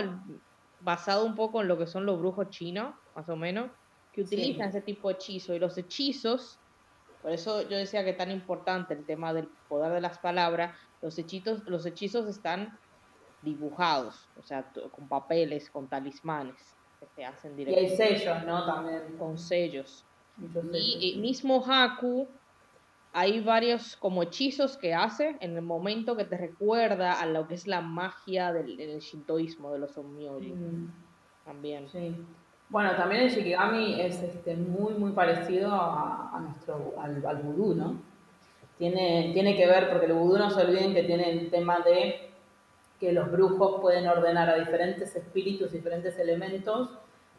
basado un poco en lo que son los brujos chinos, más o menos, que utilizan ese tipo de hechizos. Y los hechizos, por eso yo decía que es tan importante el tema del poder de las palabras, los hechizos, los hechizos están dibujados, o sea, con papeles, con talismanes que se hacen directamente. Y hay sellos, ¿no? También. Con sellos. Y, mismo Haku, hay varios como hechizos que hace en el momento que te recuerda a lo que es la magia del, shintoísmo de los. Mm. También. Sí. Bueno, también el Shikigami es este, muy, muy parecido a, nuestro, al, al vudú, ¿no? Tiene, tiene que ver, porque el vudú no se olviden que tiene el tema de que los brujos pueden ordenar a diferentes espíritus, diferentes elementos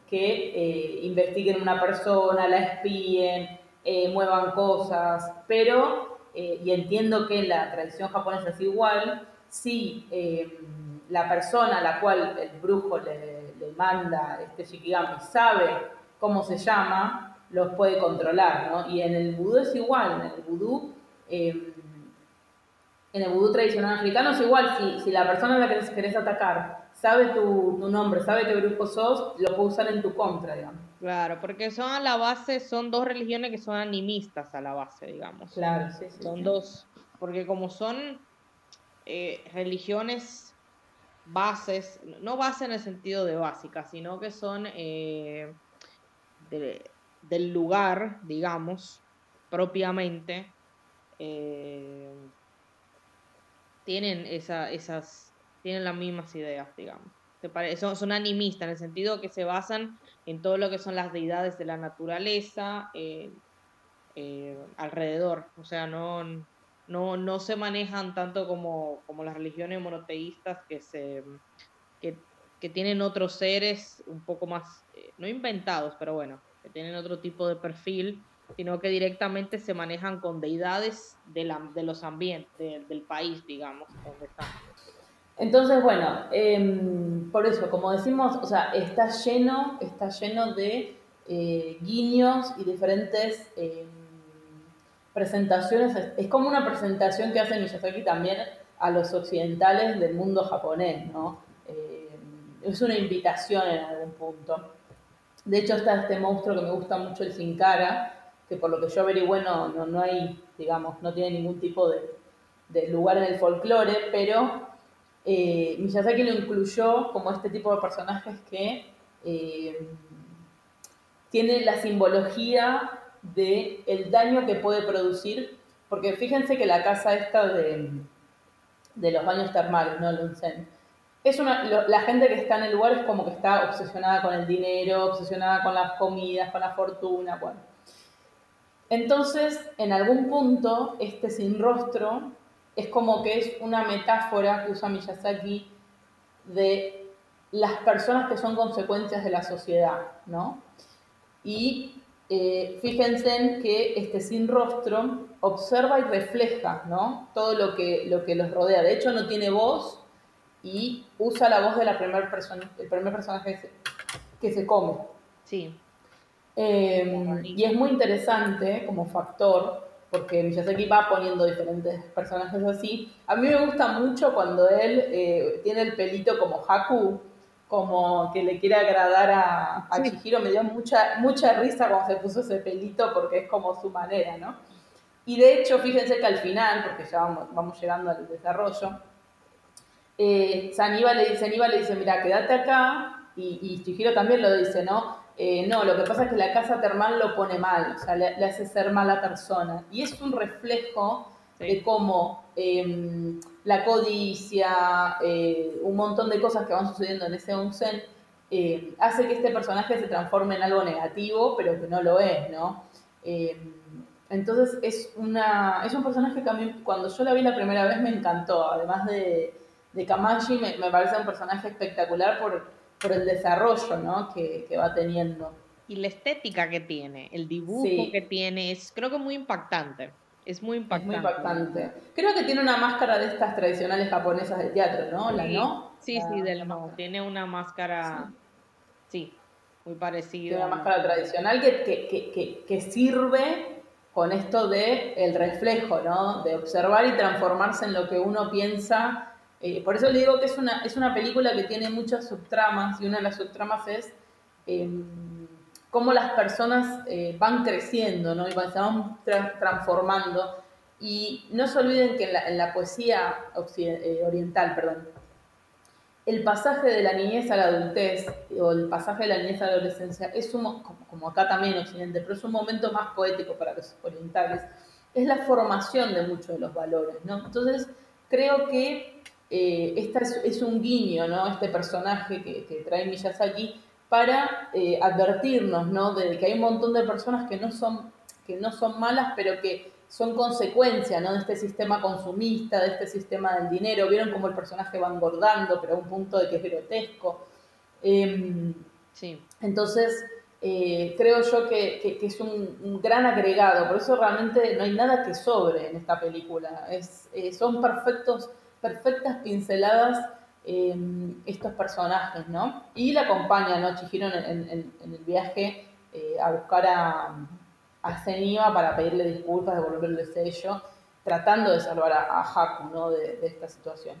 que eh, investiguen una persona, la espíen, eh, muevan cosas, pero, eh, y entiendo que la tradición japonesa es igual, si la persona a la cual el brujo le, manda este shikigami sabe cómo se llama, los puede controlar, ¿no? Y en el vudú es igual, en el vudú en el vudú tradicional africano es igual, si, si la persona a la que querés atacar sabe tu, nombre, sabe qué grupo sos, lo puede usar en tu contra, digamos. Claro, porque son a la base, son dos religiones que son animistas a la base, digamos. Claro, sí, sí. Son dos, porque como son eh, religiones bases, no base en el sentido de básica, sino que son eh, del lugar, digamos, propiamente. Eh, tienen esa, esas, tienen las mismas ideas, digamos. Son, son animistas en el sentido que se basan en todo lo que son las deidades de la naturaleza eh, eh, alrededor. O sea, no, no, no se manejan tanto como, como las religiones monoteístas que se que, que tienen otros seres un poco más, eh, no inventados, pero bueno, que tienen otro tipo de perfil sino que directamente se manejan con deidades de, la, de los ambientes, del país, digamos, donde están. Entonces, bueno, em, por eso, como decimos, o sea, está lleno, está lleno de eh, guiños y diferentes em, presentaciones. Es como una presentación que hace Miyazaki también a los occidentales del mundo japonés, ¿no? Em, es una invitación en algún punto. De hecho, está este monstruo que me gusta mucho, el Sin Cara, que por lo que yo averigüé no, no, hay, digamos, no tiene ningún tipo de, lugar en el folclore, pero eh, Miyazaki lo incluyó como este tipo de personajes que eh, tiene la simbología de el daño que puede producir, porque fíjense que la casa esta de, de los baños termales, ¿no? El es una, la gente que está en el lugar es como que está obsesionada con el dinero, obsesionada con las comidas, con la fortuna, bueno. Entonces, en algún punto, este sin rostro es como que es una metáfora que usa Miyazaki de las personas que son consecuencias de la sociedad, ¿no? Y eh, fíjense en que este sin rostro observa y refleja, ¿no? Todo lo que, lo que los rodea. De hecho, no tiene voz y usa la voz de la primer persona, el primer personaje que se, que se come. Sí. Em, y es muy interesante como factor, porque Miyazaki va poniendo diferentes personajes así. A mí me gusta mucho cuando él eh, tiene el pelito como Haku, como que le quiere agradar a, a Chihiro. Me dio mucha, mucha risa cuando se puso ese pelito porque es como su manera, ¿no? Y de hecho, fíjense que al final, porque ya vamos, llegando al desarrollo, eh, le dice, le dice, mira, quédate acá, y, y Chihiro también lo dice, ¿no? Eh, no, lo que pasa es que la casa termal lo pone mal, o sea, le, hace ser mala persona. Y es un reflejo de cómo em, la codicia, eh, un montón de cosas que van sucediendo en ese onsen, eh, hace que este personaje se transforme en algo negativo, pero que no lo es, ¿no? Eh, entonces es, una, es un personaje que a mí, cuando yo la vi la primera vez, me encantó. Además de, de Kamashi, me, parece un personaje espectacular por, por el desarrollo ¿no? que, que, va teniendo. Y la estética que tiene, el dibujo que tiene, es creo que muy impactante. Es muy impactante. muy impactante. Creo que tiene una máscara de estas tradicionales japonesas de teatro, ¿no? La no. Sí, sí, del no. Tiene una máscara, sí, muy parecida. Tiene una máscara tradicional que, que, que, que sirve con esto de el reflejo, ¿no? De observar y transformarse en lo que uno piensa. Eh, por eso le digo que es una, es una película que tiene muchas subtramas y una de las subtramas es em, cómo las personas eh, van creciendo, ¿no? Y se van transformando. Y no se olviden que en la, en la poesía eh, oriental, perdón, el pasaje de la niñez a la adultez o el pasaje de la niñez a la adolescencia es un, como acá también en Occidente, pero es un momento más poético para los orientales, es la formación de muchos de los valores, ¿no? Entonces, creo que eh, esta es, un guiño, ¿no? Este personaje que, que trae Miyazaki para eh, advertirnos, ¿no? De que hay un montón de personas que no son, que no son malas, pero que son consecuencia ¿no? de este sistema consumista, de este sistema del dinero. Vieron cómo el personaje va engordando, pero a un punto de que es grotesco. Em, sí. Entonces, eh, creo yo que, es un, gran agregado. Por eso realmente no hay nada que sobre en esta película. Es, eh, son perfectos, perfectas pinceladas em, estos personajes, ¿no? Y la acompaña, ¿no? Chihiro en, el viaje eh, a buscar a a para pedirle disculpas, devolverle el sello, tratando de salvar a, Haku ¿no? de, esta situación.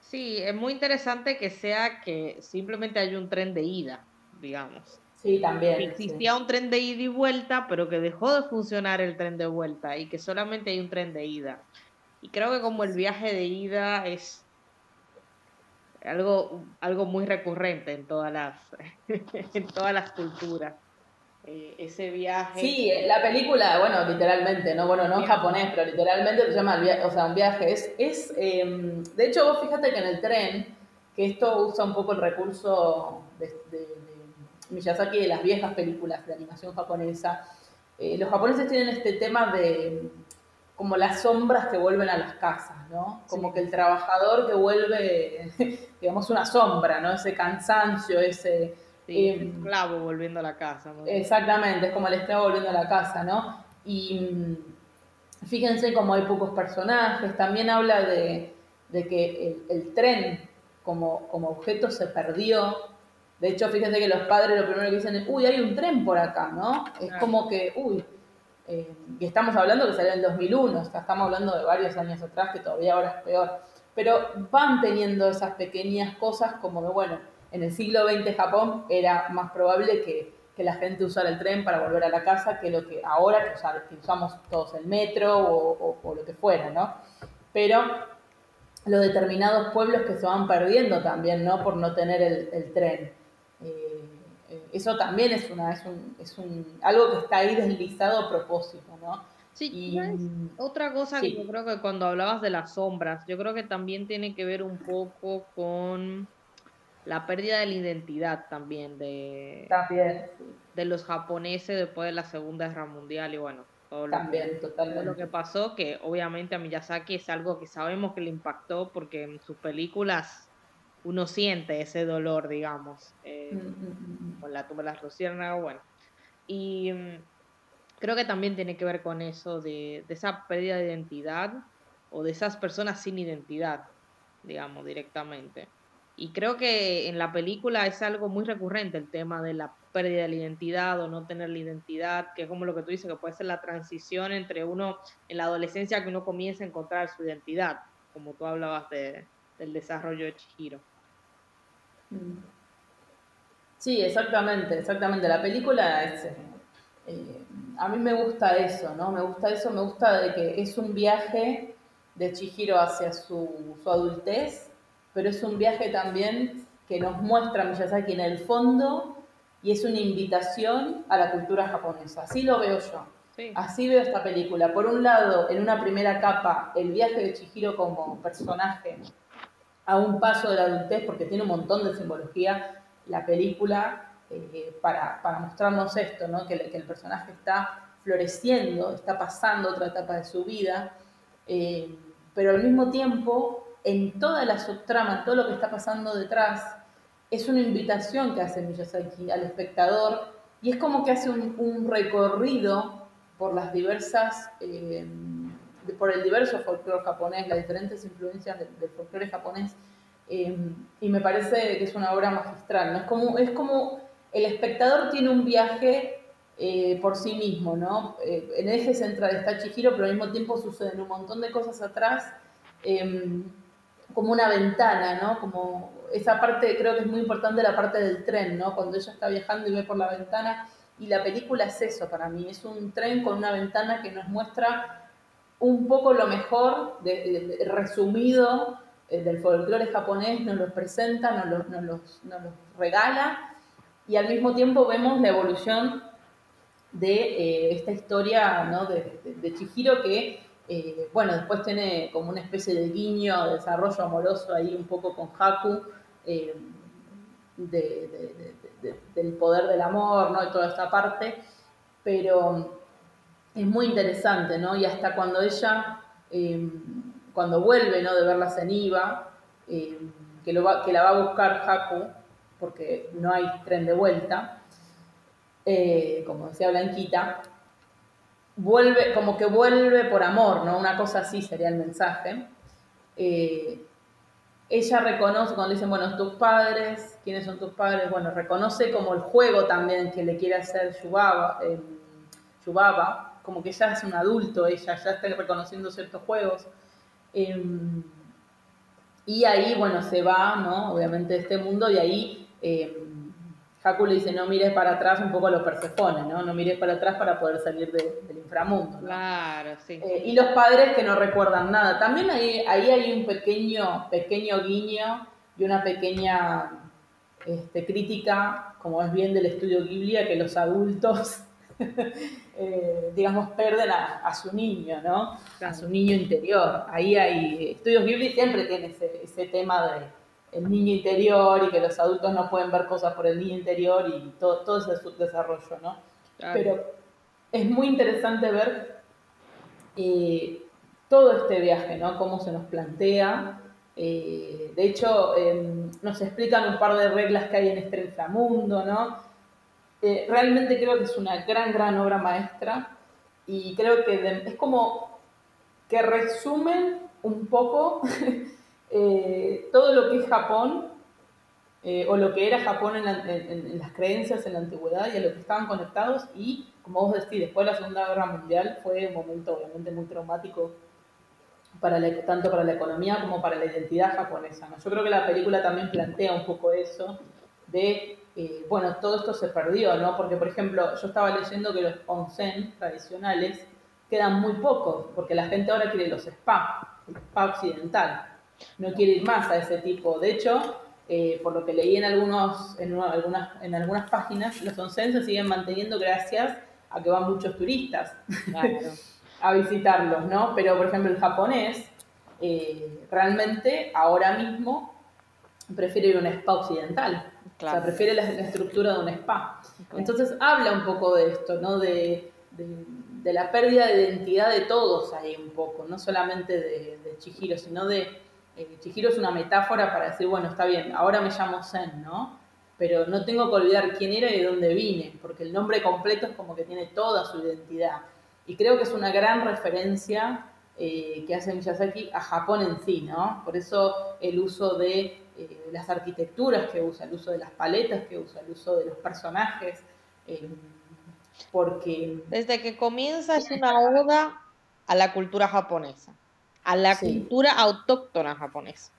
Sí, es muy interesante que sea que simplemente hay un tren de ida, digamos. Sí, también. existía un tren de ida y vuelta, pero que dejó de funcionar el tren de vuelta y que solamente hay un tren de ida. Y creo que como el viaje de ida es algo, algo muy recurrente en todas las, en todas las culturas. Eh, ese viaje. Sí, la película, bueno, literalmente, no bueno, no en japonés, pero literalmente se llama o sea, un viaje. Es, es em, de hecho, vos fíjate que en el tren, que esto usa un poco el recurso de, de, Miyazaki de las viejas películas de animación japonesa, eh, los japoneses tienen este tema de como las sombras que vuelven a las casas, ¿no? Como que el trabajador que vuelve, digamos, una sombra, ¿no? Ese cansancio, ese Sí, el em, esclavo volviendo a la casa. Exactamente, es como el esclavo volviendo a la casa, ¿no? Y mm, fíjense cómo hay pocos personajes, también habla de, que el, tren como, como objeto se perdió. De hecho, fíjense que los padres lo primero que dicen es, uy, hay un tren por acá, ¿no? Es como que, uy, eh, y estamos hablando que salió en 2001, o sea, estamos hablando de varios años atrás, que todavía ahora es peor. Pero van teniendo esas pequeñas cosas como de, bueno, en el siglo XX Japón era más probable que, la gente usara el tren para volver a la casa que lo que ahora que, usamos todos el metro o, lo que fuera, ¿no? Pero los determinados pueblos que se van perdiendo también, ¿no? Por no tener el, tren. Eso también es, una, es, un, es un, algo que está ahí deslizado a propósito, ¿no? Sí, y, otra cosa que yo creo que cuando hablabas de las sombras, yo creo que también tiene que ver un poco con la pérdida de la identidad también de, de los japoneses después de la Segunda Guerra Mundial y bueno, todo lo, también, totalmente. lo que pasó, que obviamente a Miyazaki es algo que sabemos que le impactó porque en sus películas uno siente ese dolor, digamos, eh, mm, mm, mm, con la tumba de las luciérnagas, bueno. Y creo que también tiene que ver con eso de, de esa pérdida de identidad o de esas personas sin identidad, digamos, directamente. Y creo que en la película es algo muy recurrente el tema de la pérdida de la identidad o no tener la identidad, que es como lo que tú dices, que puede ser la transición entre uno en la adolescencia que uno comienza a encontrar su identidad, como tú hablabas de, del desarrollo de Chihiro. Mm. Sí, exactamente, exactamente. La película es... Eh, a mí me gusta eso, ¿no? Me gusta eso, me gusta de que es un viaje de Chihiro hacia su, su adultez pero es un viaje también que nos muestra Miyazaki en el fondo y es una invitación a la cultura japonesa. Así lo veo yo. Así veo esta película. Por un lado, en una primera capa, el viaje de Chihiro como personaje a un paso de la adultez, porque tiene un montón de simbología la película eh, para, para, mostrarnos esto, ¿no? que, que, el personaje está floreciendo, está pasando otra etapa de su vida, eh, pero al mismo tiempo, en toda la subtrama, todo lo que está pasando detrás, es una invitación que hace Miyazaki al espectador y es como que hace un, recorrido por las diversas, eh, por el diverso folclore japonés, las diferentes influencias del, folclore japonés, eh, y me parece que es una obra magistral, ¿no? Es como, es como el espectador tiene un viaje eh, por sí mismo, ¿no? en el eje central está Chihiro, pero al mismo tiempo suceden un montón de cosas atrás, como una ventana, ¿no? Como esa parte creo que es muy importante la parte del tren, ¿no? Cuando ella está viajando y ve por la ventana. Y la película es eso para mí, es un tren con una ventana que nos muestra un poco lo mejor, resumido eh, del folclore japonés, nos lo presenta, nos lo, regala y al mismo tiempo vemos la evolución de eh, esta historia ¿no? de, de, Chihiro que, eh, bueno, después tiene como una especie de guiño, desarrollo amoroso ahí un poco con Haku, del poder del amor, ¿no? Y toda esta parte, pero es muy interesante, ¿no? Y hasta cuando ella, eh, cuando vuelve, ¿no? De verla en IVA, eh, que, la va a buscar Haku, porque no hay tren de vuelta, como decía Blanquita, vuelve, como que vuelve por amor, ¿no? Una cosa así sería el mensaje ella reconoce, cuando dicen, bueno, tus padres, ¿quiénes son tus padres? Bueno, reconoce como el juego también que le quiere hacer Yubaba, eh, como que ya es un adulto, ella ya está reconociendo ciertos juegos. Em, y ahí, bueno, se va, ¿no? Obviamente de este mundo y ahí em, Haku le dice, no mires para atrás un poco a los Persefones, ¿no? No mires para atrás para poder salir del inframundo. Claro, sí. Eh, y los padres que no recuerdan nada. También ahí, ahí hay un pequeño, pequeño guiño y una pequeña este, crítica, como es bien del estudio Ghibli, que los adultos, eh, digamos, pierden a, su niño, ¿no? A su niño interior. Ahí hay, estudios Ghibli siempre tiene ese, ese tema de el niño interior y que los adultos no pueden ver cosas por el niño interior y todo, todo ese desarrollo, ¿no? Pero es muy interesante ver eh, todo este viaje, ¿no? Cómo se nos plantea. Eh, de hecho, em, nos explican un par de reglas que hay en este inframundo, ¿no? Eh, realmente creo que es una gran, gran obra maestra y creo que es como que resumen un poco Eh, todo lo que es Japón, eh, o lo que era Japón en, las creencias en la antigüedad y a lo que estaban conectados, y como vos decís, después de la Segunda Guerra Mundial fue un momento obviamente muy traumático para tanto para la economía como para la identidad japonesa. Yo creo que la película también plantea un poco eso de, eh, bueno, todo esto se perdió, ¿no? Porque, por ejemplo, yo estaba leyendo que los onsen tradicionales quedan muy pocos, porque la gente ahora quiere los spa, el spa occidental no quiere ir más a ese tipo. De hecho, eh, por lo que leí en, algunos, en, algunas, en algunas páginas, los onsen se siguen manteniendo gracias a que van muchos turistas a visitarlos, ¿no? Pero, por ejemplo, el japonés eh, realmente ahora mismo prefiere ir a un spa occidental. O sea, prefiere la, estructura de un spa. Entonces habla un poco de esto, ¿no? De, de, la pérdida de identidad de todos ahí un poco, no solamente de, de Chihiro, sino de eh, Chihiro es una metáfora para decir, bueno, está bien, ahora me llamo Zen, ¿no? Pero no tengo que olvidar quién era y de dónde vine, porque el nombre completo es como que tiene toda su identidad. Y creo que es una gran referencia eh, que hace Miyazaki a Japón en sí, ¿no? Por eso el uso de eh, las arquitecturas que usa, el uso de las paletas que usa, el uso de los personajes, porque... Desde que comienza es una oda a la cultura japonesa a la cultura autóctona japonesa.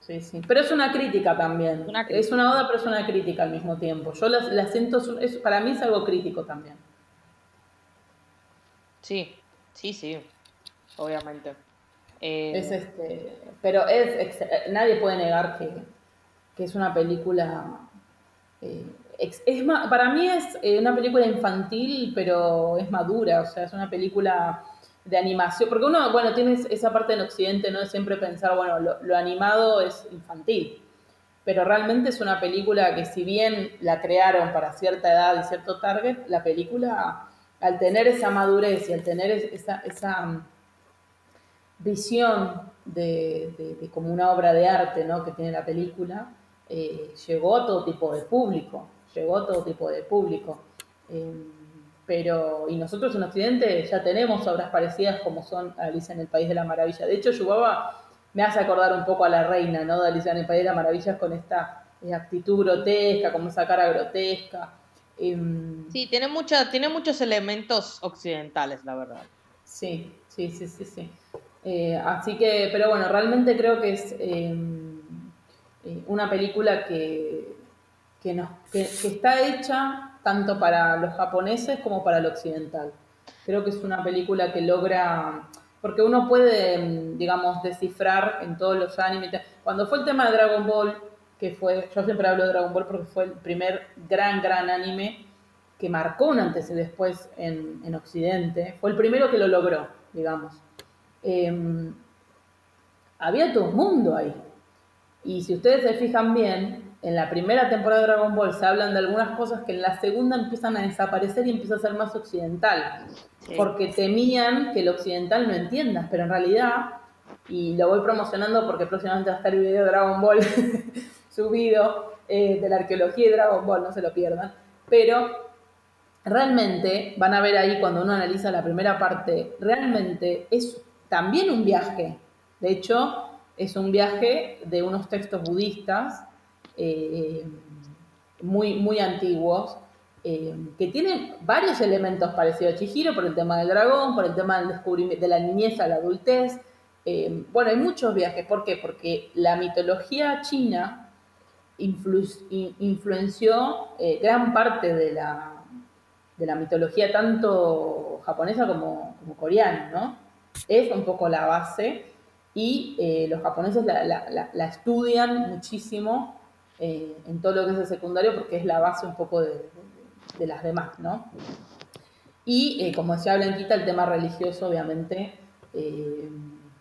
Sí, sí. Pero es una crítica también. Es una oda, pero es una crítica al mismo tiempo. Yo la, siento, es, para mí es algo crítico también. Sí, sí, sí, obviamente. Eh, es este, pero es, nadie puede negar que, es una película. Eh, es, para mí es eh, una película infantil, pero es madura, o sea, es una película de animación, porque uno, bueno, tiene esa parte en Occidente, ¿no? De siempre pensar, bueno, lo, animado es infantil, pero realmente es una película que si bien la crearon para cierta edad y cierto target, la película, al tener esa madurez y al tener esa, esa visión de, como una obra de arte, ¿no? Que tiene la película, eh, llegó a todo tipo de público, llegó a todo tipo de público. Eh, pero, y nosotros en Occidente ya tenemos obras parecidas como son Alicia en el País de la Maravilla. De hecho, Yubaba me hace acordar un poco a la reina, ¿no? De Alicia en el País de las Maravillas con esta eh, actitud grotesca, como esa cara grotesca. Em, sí, tiene, mucha, tiene muchos elementos occidentales, la verdad. Sí, sí, sí, sí, sí. Eh, así que, pero bueno, realmente creo que es em, eh, una película que, que, nos, que está hecha tanto para los japoneses como para el occidental. Creo que es una película que logra, porque uno puede, digamos, descifrar en todos los animes. Cuando fue el tema de Dragon Ball, que fue, yo siempre hablo de Dragon Ball porque fue el primer gran, gran anime que marcó un antes y después en, Occidente, fue el primero que lo logró, digamos. Em, había todo un mundo ahí. Y si ustedes se fijan bien, en la primera temporada de Dragon Ball se hablan de algunas cosas que en la segunda empiezan a desaparecer y empieza a ser más occidental. Porque temían que el occidental no entiendas, pero en realidad, y lo voy promocionando porque próximamente va a estar el video de Dragon Ball subido eh, de la arqueología de Dragon Ball, no se lo pierdan. Pero realmente van a ver ahí cuando uno analiza la primera parte, realmente es también un viaje. De hecho, es un viaje de unos textos budistas eh, muy, muy antiguos, eh, que tienen varios elementos parecidos a Chihiro por el tema del dragón, por el tema del descubrimiento de la niñez a la adultez. Eh, bueno, hay muchos viajes. ¿Por qué? Porque la mitología china influenció gran parte de la, de la mitología tanto japonesa como, coreana, ¿no? Es un poco la base y los japoneses la, estudian muchísimo eh, en todo lo que es el secundario porque es la base un poco de, las demás, ¿no? Y eh, como decía Blanquita, el tema religioso, obviamente, eh,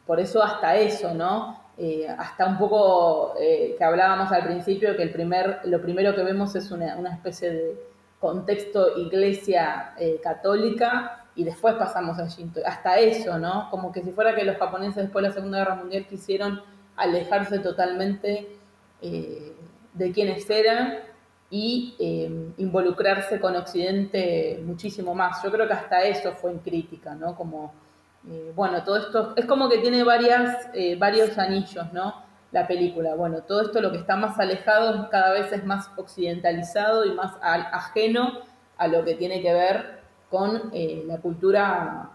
por eso hasta eso, ¿no? hasta un poco que hablábamos al principio, que el primer, lo primero que vemos es una, una especie de contexto iglesia católica y después pasamos a Shinto. Hasta eso, ¿no? Como que si fuera que los japoneses después de la Segunda Guerra Mundial quisieron alejarse totalmente de quienes eran y eh, involucrarse con Occidente muchísimo más. Yo creo que hasta eso fue en crítica, ¿no? Como, eh, bueno, todo esto es como que tiene varias, eh, varios anillos, ¿no? La película. Bueno, todo esto lo que está más alejado cada vez es más occidentalizado y más ajeno a lo que tiene que ver con la cultura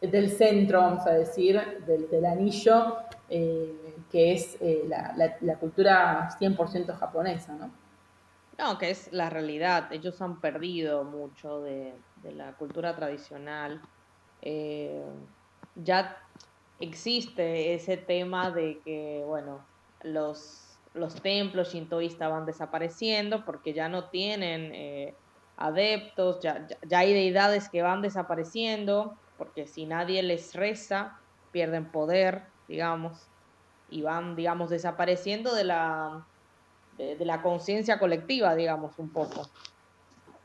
del centro, vamos a decir, del, anillo que es eh, la, la, cultura 100% japonesa, ¿no? No, que es la realidad. Ellos han perdido mucho de, la cultura tradicional. Eh, ya existe ese tema de que, bueno, los, los templos shintoístas van desapareciendo porque ya no tienen eh, adeptos, ya, ya, hay deidades que van desapareciendo, porque si nadie les reza, pierden poder, digamos y van, digamos, desapareciendo de la, de, la conciencia colectiva, digamos, un poco.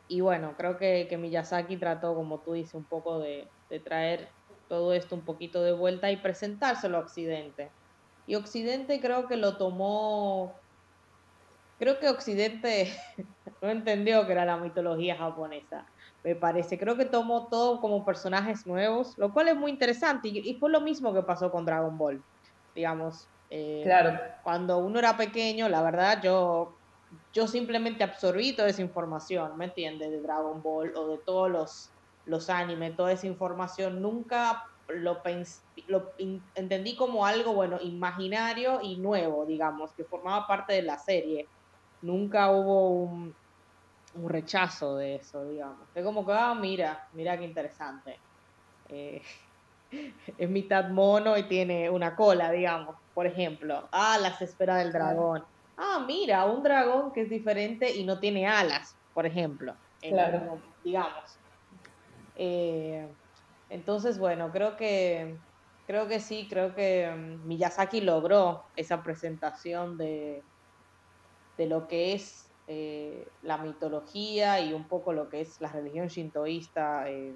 Y bueno, creo que, que, Miyazaki trató, como tú dices, un poco de, de traer todo esto un poquito de vuelta y presentárselo a Occidente. Y Occidente creo que lo tomó, creo que Occidente no entendió que era la mitología japonesa, me parece. Creo que tomó todo como personajes nuevos, lo cual es muy interesante. Y, y fue lo mismo que pasó con Dragon Ball. Digamos, eh, claro. Cuando uno era pequeño, la verdad, yo, yo simplemente absorbí toda esa información, ¿me entiendes? De Dragon Ball o de todos los, los animes, toda esa información. Nunca lo, lo entendí como algo, bueno, imaginario y nuevo, digamos, que formaba parte de la serie. Nunca hubo un, un rechazo de eso, digamos. Es como que, ah, mira, mira qué interesante. Eh, es mitad mono y tiene una cola, digamos, por ejemplo. Ah, las esferas del dragón. Ah, mira, un dragón que es diferente y no tiene alas, por ejemplo. Claro. digamos. Eh, Entonces, bueno, creo que, creo que sí, creo que mm, Miyazaki logró esa presentación de, de lo que es eh, la mitología y un poco lo que es la religión shintoísta eh,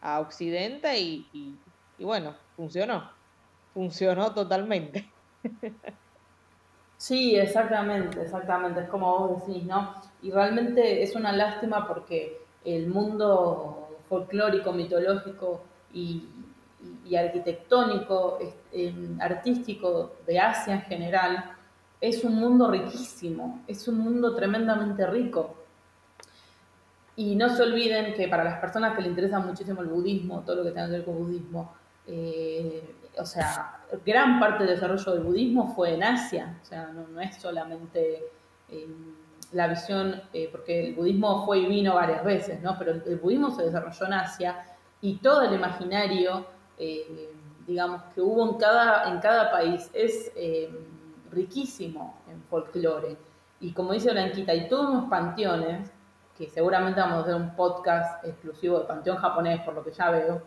a Occidente y, y bueno, funcionó, funcionó totalmente. Sí, exactamente, exactamente, es como vos decís, ¿no? Y realmente es una lástima porque el mundo folclórico, mitológico y, arquitectónico, artístico de Asia en general, es un mundo riquísimo, es un mundo tremendamente rico. Y no se olviden que para las personas que le interesa muchísimo el budismo, todo lo que tenga que ver con budismo, eh, o sea, gran parte del desarrollo del budismo fue en Asia, o sea, no, es solamente eh, la visión, eh, porque el budismo fue y vino varias veces, ¿no? Pero el, budismo se desarrolló en Asia y todo el imaginario, digamos, que hubo en cada, en cada país es riquísimo en folclore. Y como dice Blanquita, hay todos unos panteones, que seguramente vamos a hacer un podcast exclusivo de panteón japonés, por lo que ya veo,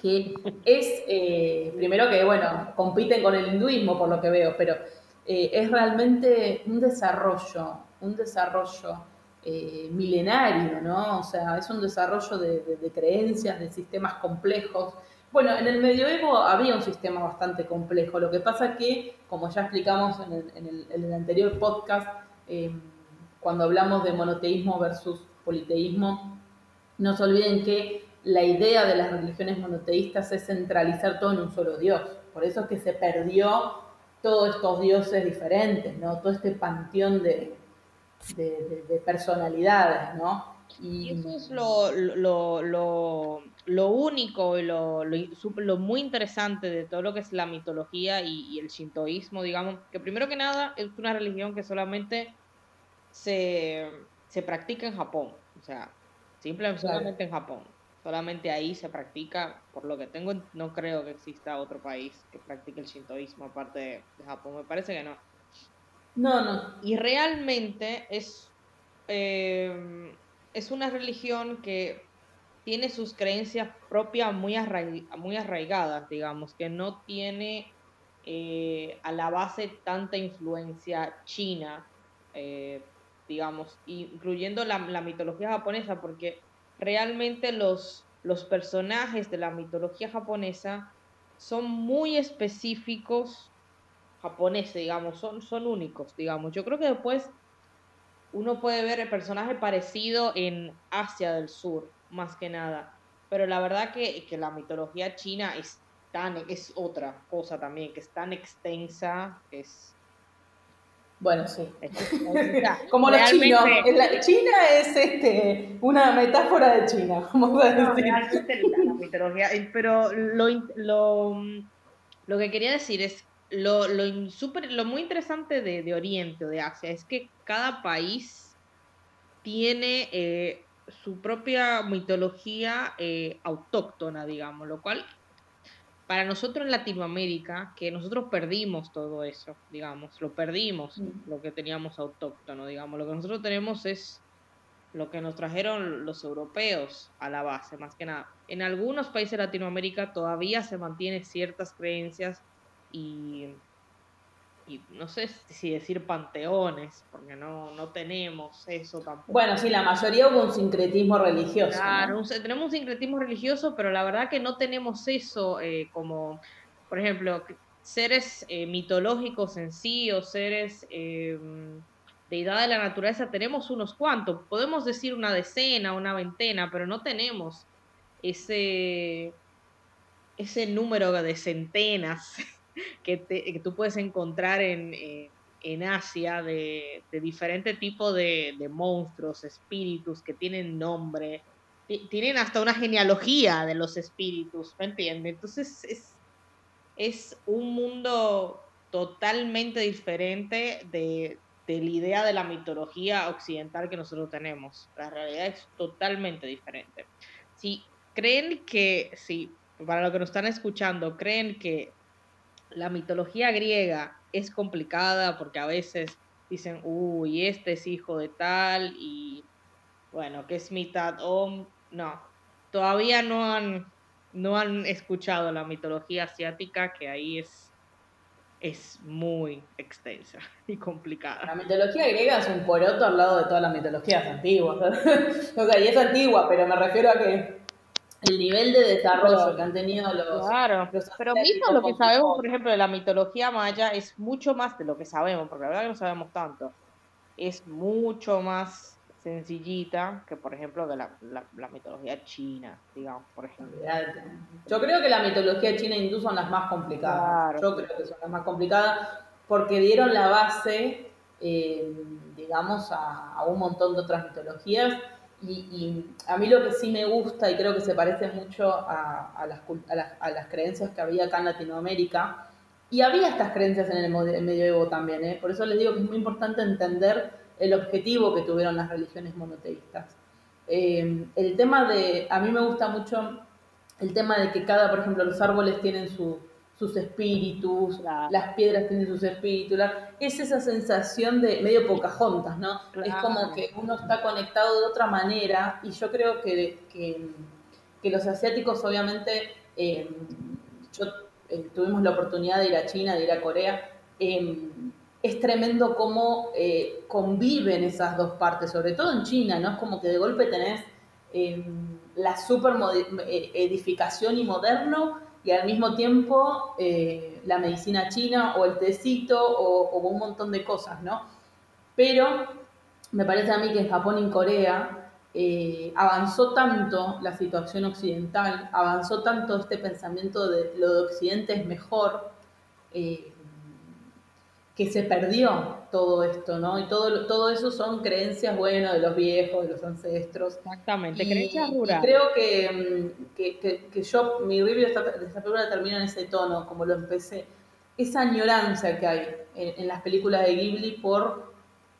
que es, eh, primero que, bueno, compiten con el hinduismo por lo que veo, pero eh, es realmente un desarrollo, un desarrollo eh, milenario, ¿no? O sea, es un desarrollo de, creencias, de sistemas complejos. Bueno, en el medioevo había un sistema bastante complejo, lo que pasa que, como ya explicamos en el, anterior podcast, cuando hablamos de monoteísmo versus politeísmo, no se olviden que la idea de las religiones monoteístas es centralizar todo en un solo Dios. Por eso es que se perdió todos estos dioses diferentes, ¿no? Todo este panteón de, personalidades, ¿no? Y, eso es lo, lo, único y lo, lo, muy interesante de todo lo que es la mitología y, el shintoísmo, digamos, que primero que nada es una religión que solamente se, practica en Japón, o sea, simplemente solamente en Japón. Solamente ahí se practica, por lo que tengo, no creo que exista otro país que practique el shintoísmo aparte de, Japón, me parece que no. No, no. Y realmente es, eh, es una religión que tiene sus creencias propias muy, muy arraigadas, digamos, que no tiene eh, a la base tanta influencia china, eh, digamos, incluyendo la, la mitología japonesa, porque realmente los, los personajes de la mitología japonesa son muy específicos japoneses, digamos, son, son únicos, digamos. Yo creo que después uno puede ver el personaje parecido en Asia del Sur, más que nada. Pero la verdad que, que la mitología china es tan, es otra cosa también, que es tan extensa, es bueno, sí. como los chinos. China es este, una metáfora de China, como no, la, mitología. Pero lo, lo, lo, que quería decir es, lo, lo, super, lo muy interesante de, de, Oriente o de Asia es que cada país tiene eh, su propia mitología eh, autóctona, digamos, lo cual para nosotros en Latinoamérica, que nosotros perdimos todo eso, digamos, lo perdimos, mm. lo que teníamos autóctono, digamos, lo que nosotros tenemos es lo que nos trajeron los europeos a la base, más que nada. En algunos países de Latinoamérica todavía se mantienen ciertas creencias y y no sé si decir panteones, porque no, no tenemos eso tampoco. Bueno, sí, la mayoría hubo un sincretismo religioso. Claro, tenemos un sincretismo religioso, pero la verdad que no tenemos eso eh, como, por ejemplo, seres eh, mitológicos en sí o seres eh, deidad de la naturaleza, tenemos unos cuantos, podemos decir una decena, una veintena, pero no tenemos ese, ese número de centenas que, tú puedes encontrar en, eh, Asia de, diferente tipo de, monstruos, espíritus que tienen nombre, tienen hasta una genealogía de los espíritus, ¿me entiendes? Entonces es, es un mundo totalmente diferente de, de la idea de la mitología occidental que nosotros tenemos. La realidad es totalmente diferente. Si creen que, si para lo que nos están escuchando, creen que la mitología griega es complicada porque a veces dicen, uy, este es hijo de tal y bueno, que es mitad hombre. No, todavía no han, no han escuchado la mitología asiática, que ahí es, es muy extensa y complicada. La mitología griega es un poroto al lado de todas las mitologías antiguas. o sea, y es antigua, pero me refiero a que el nivel de desarrollo que han tenido los. Claro, pero mismo lo que sabemos, por ejemplo, de la mitología maya es mucho más de lo que sabemos, porque la verdad que no sabemos tanto. Es mucho más sencillita que, por ejemplo, de la, la, mitología china, digamos, por ejemplo. Yo creo que la mitología china e hindú son las más complicadas. Yo creo que son las más complicadas porque dieron la base, eh, digamos, a, a un montón de otras mitologías y, a mí lo que sí me gusta y creo que se parece mucho a, las, creencias que había acá en Latinoamérica, y había estas creencias en el medioevo también, ¿eh? por eso les digo que es muy importante entender el objetivo que tuvieron las religiones monoteístas. Eh, el tema de, a mí me gusta mucho el tema de que cada, por ejemplo, los árboles tienen su, sus espíritus, las piedras tienen sus espíritus, es esa sensación de medio Pocahontas, ¿no? Es como que uno está conectado de otra manera y yo creo que, que, los asiáticos obviamente, eh, yo eh, tuvimos la oportunidad de ir a China, de ir a Corea, em, es tremendo cómo eh, conviven esas dos partes, sobre todo en China, ¿no? Es como que de golpe tenés em, la super edificación y moderno y al mismo tiempo eh, la medicina china o el tecito o, un montón de cosas, ¿no? Pero me parece a mí que en Japón y Corea eh, avanzó tanto la situación occidental, avanzó tanto este pensamiento de lo de Occidente es mejor, eh, que se perdió todo esto, ¿no? Y todo, todo eso son creencias, bueno, de los viejos, de los ancestros. Exactamente, creencias rurales. creo mm, que, que, yo, mi review de esta, de esta, película termina en ese tono, como lo empecé. Esa añoranza que hay en, las películas de Ghibli por...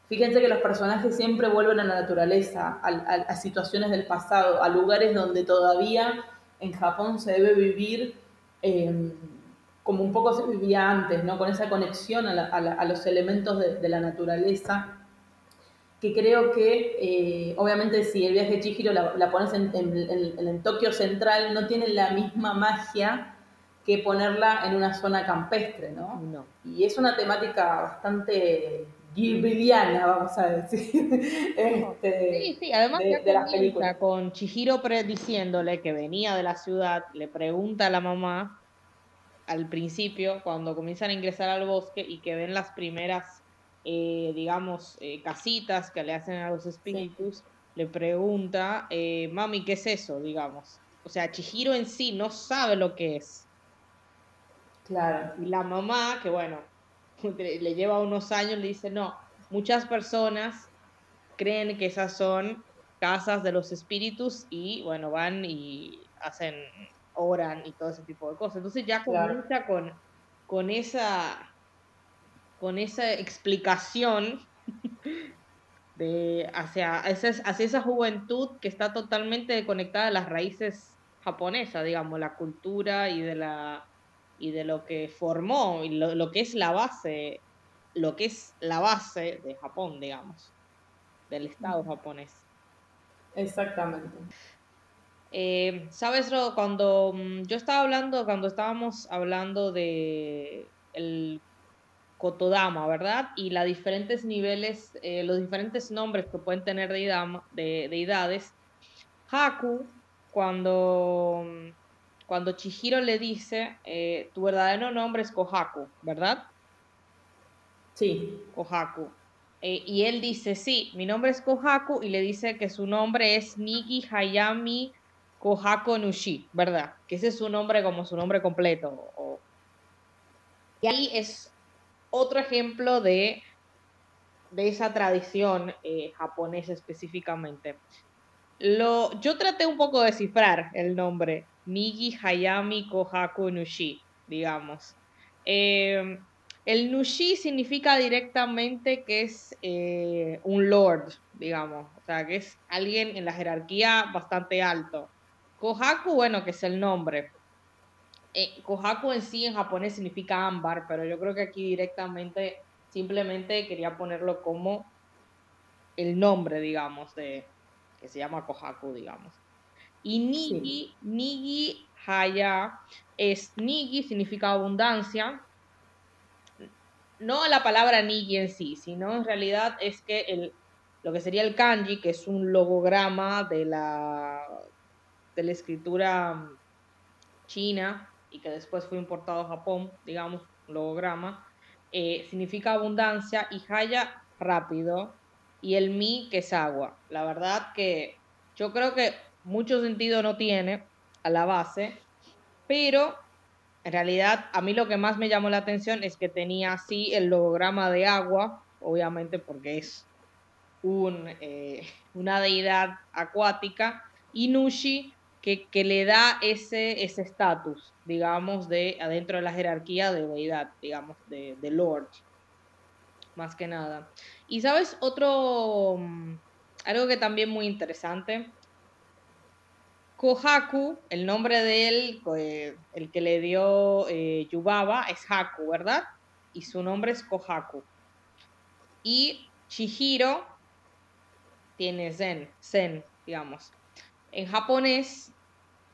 Fíjense que los personajes siempre vuelven a la naturaleza, a, a situaciones del pasado, a lugares donde todavía en Japón se debe vivir... Eh, como un poco se vivía antes, ¿no? Con esa conexión a, los elementos de, la naturaleza, que creo que, eh, obviamente, si el viaje de Chihiro la, pones en, en, Tokio Central, no tiene la misma magia que ponerla en una zona campestre, ¿no? no. Y es una temática bastante ghibliana, vamos a decir. este, sí, sí, además de, con Chihiro diciéndole que venía de la ciudad, le pregunta a la mamá al principio, cuando comienzan a ingresar al bosque y que ven las primeras, eh, digamos, eh, casitas que le hacen a los espíritus, le pregunta, eh, mami, ¿qué es eso? Digamos. O sea, Chihiro en sí no sabe lo que es. Claro. Y la mamá, que bueno, le lleva unos años, le dice, no, muchas personas creen que esas son casas de los espíritus y bueno, van y hacen oran y todo ese tipo de cosas. Entonces ya comienza con, con esa con esa explicación de hacia, hacia esa juventud que está totalmente conectada a las raíces japonesas, digamos, la cultura y de la y de lo que formó y lo, lo que es la base, lo que es la base de Japón, digamos, del Estado japonés. Exactamente. Eh, Sabes, cuando mm, yo estaba hablando, cuando estábamos hablando de el Kotodama, ¿verdad? Y los diferentes niveles, eh, los diferentes nombres que pueden tener de deidades, Haku, cuando, mm, cuando Chihiro le dice, eh, tu verdadero nombre es Kohaku, ¿verdad? Sí. Kohaku. y él dice, sí, mi nombre es Kohaku, y le dice que su nombre es Nigi Hayami Kohako Nushi, ¿verdad? Que ese es su nombre como su nombre completo. Y ahí es otro ejemplo de, de esa tradición eh, japonesa específicamente. Lo, yo traté un poco de cifrar el nombre, Nigi Hayami Kohaku Nushi, digamos. Eh, el Nushi significa directamente que es eh, un lord, digamos, o sea, que es alguien en la jerarquía bastante alto. Kohaku, bueno, que es el nombre. Eh, Kohaku en sí en japonés significa ámbar, pero yo creo que aquí directamente simplemente quería ponerlo como el nombre, digamos, de que se llama Kohaku, digamos. Y Nigi, Nigi Haya es Nigi, significa abundancia. No la palabra Nigi en sí, sino en realidad es que el, lo que sería el kanji, que es un logograma de la, de la escritura china y que después fue importado a Japón, digamos, logograma, eh, significa abundancia y Haya rápido y el mi que es agua. La verdad que yo creo que mucho sentido no tiene a la base, pero en realidad a mí lo que más me llamó la atención es que tenía así el logograma de agua, obviamente porque es un, eh, una deidad acuática, y Nushi que, le da ese estatus, digamos, de adentro de la jerarquía de deidad, digamos, de, de Lord, más que nada. Y sabes, otro, mm, algo que también muy interesante, Kohaku, el nombre de él, el que le dio eh, Yubaba, es Haku, ¿verdad? Y su nombre es Kohaku. Y Chihiro tiene Zen, Zen, digamos. En japonés,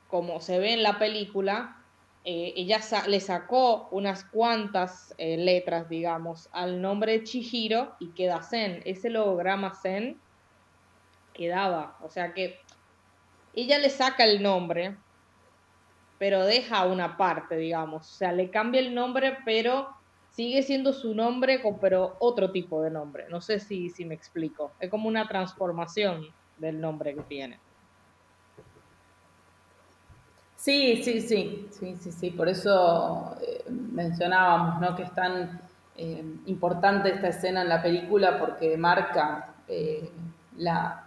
como se ve en la película, eh, ella le sacó unas cuantas eh, letras, digamos, al nombre de Chihiro y queda Zen. Ese logograma Zen quedaba. O sea que ella le saca el nombre, pero deja una parte, digamos. O sea, le cambia el nombre, pero sigue siendo su nombre, pero otro tipo de nombre. No sé si, si me explico. Es como una transformación del nombre que tiene. Sí, sí, sí, sí, sí, sí. Por eso eh, mencionábamos, ¿no? Que es tan eh, importante esta escena en la película porque marca eh, la,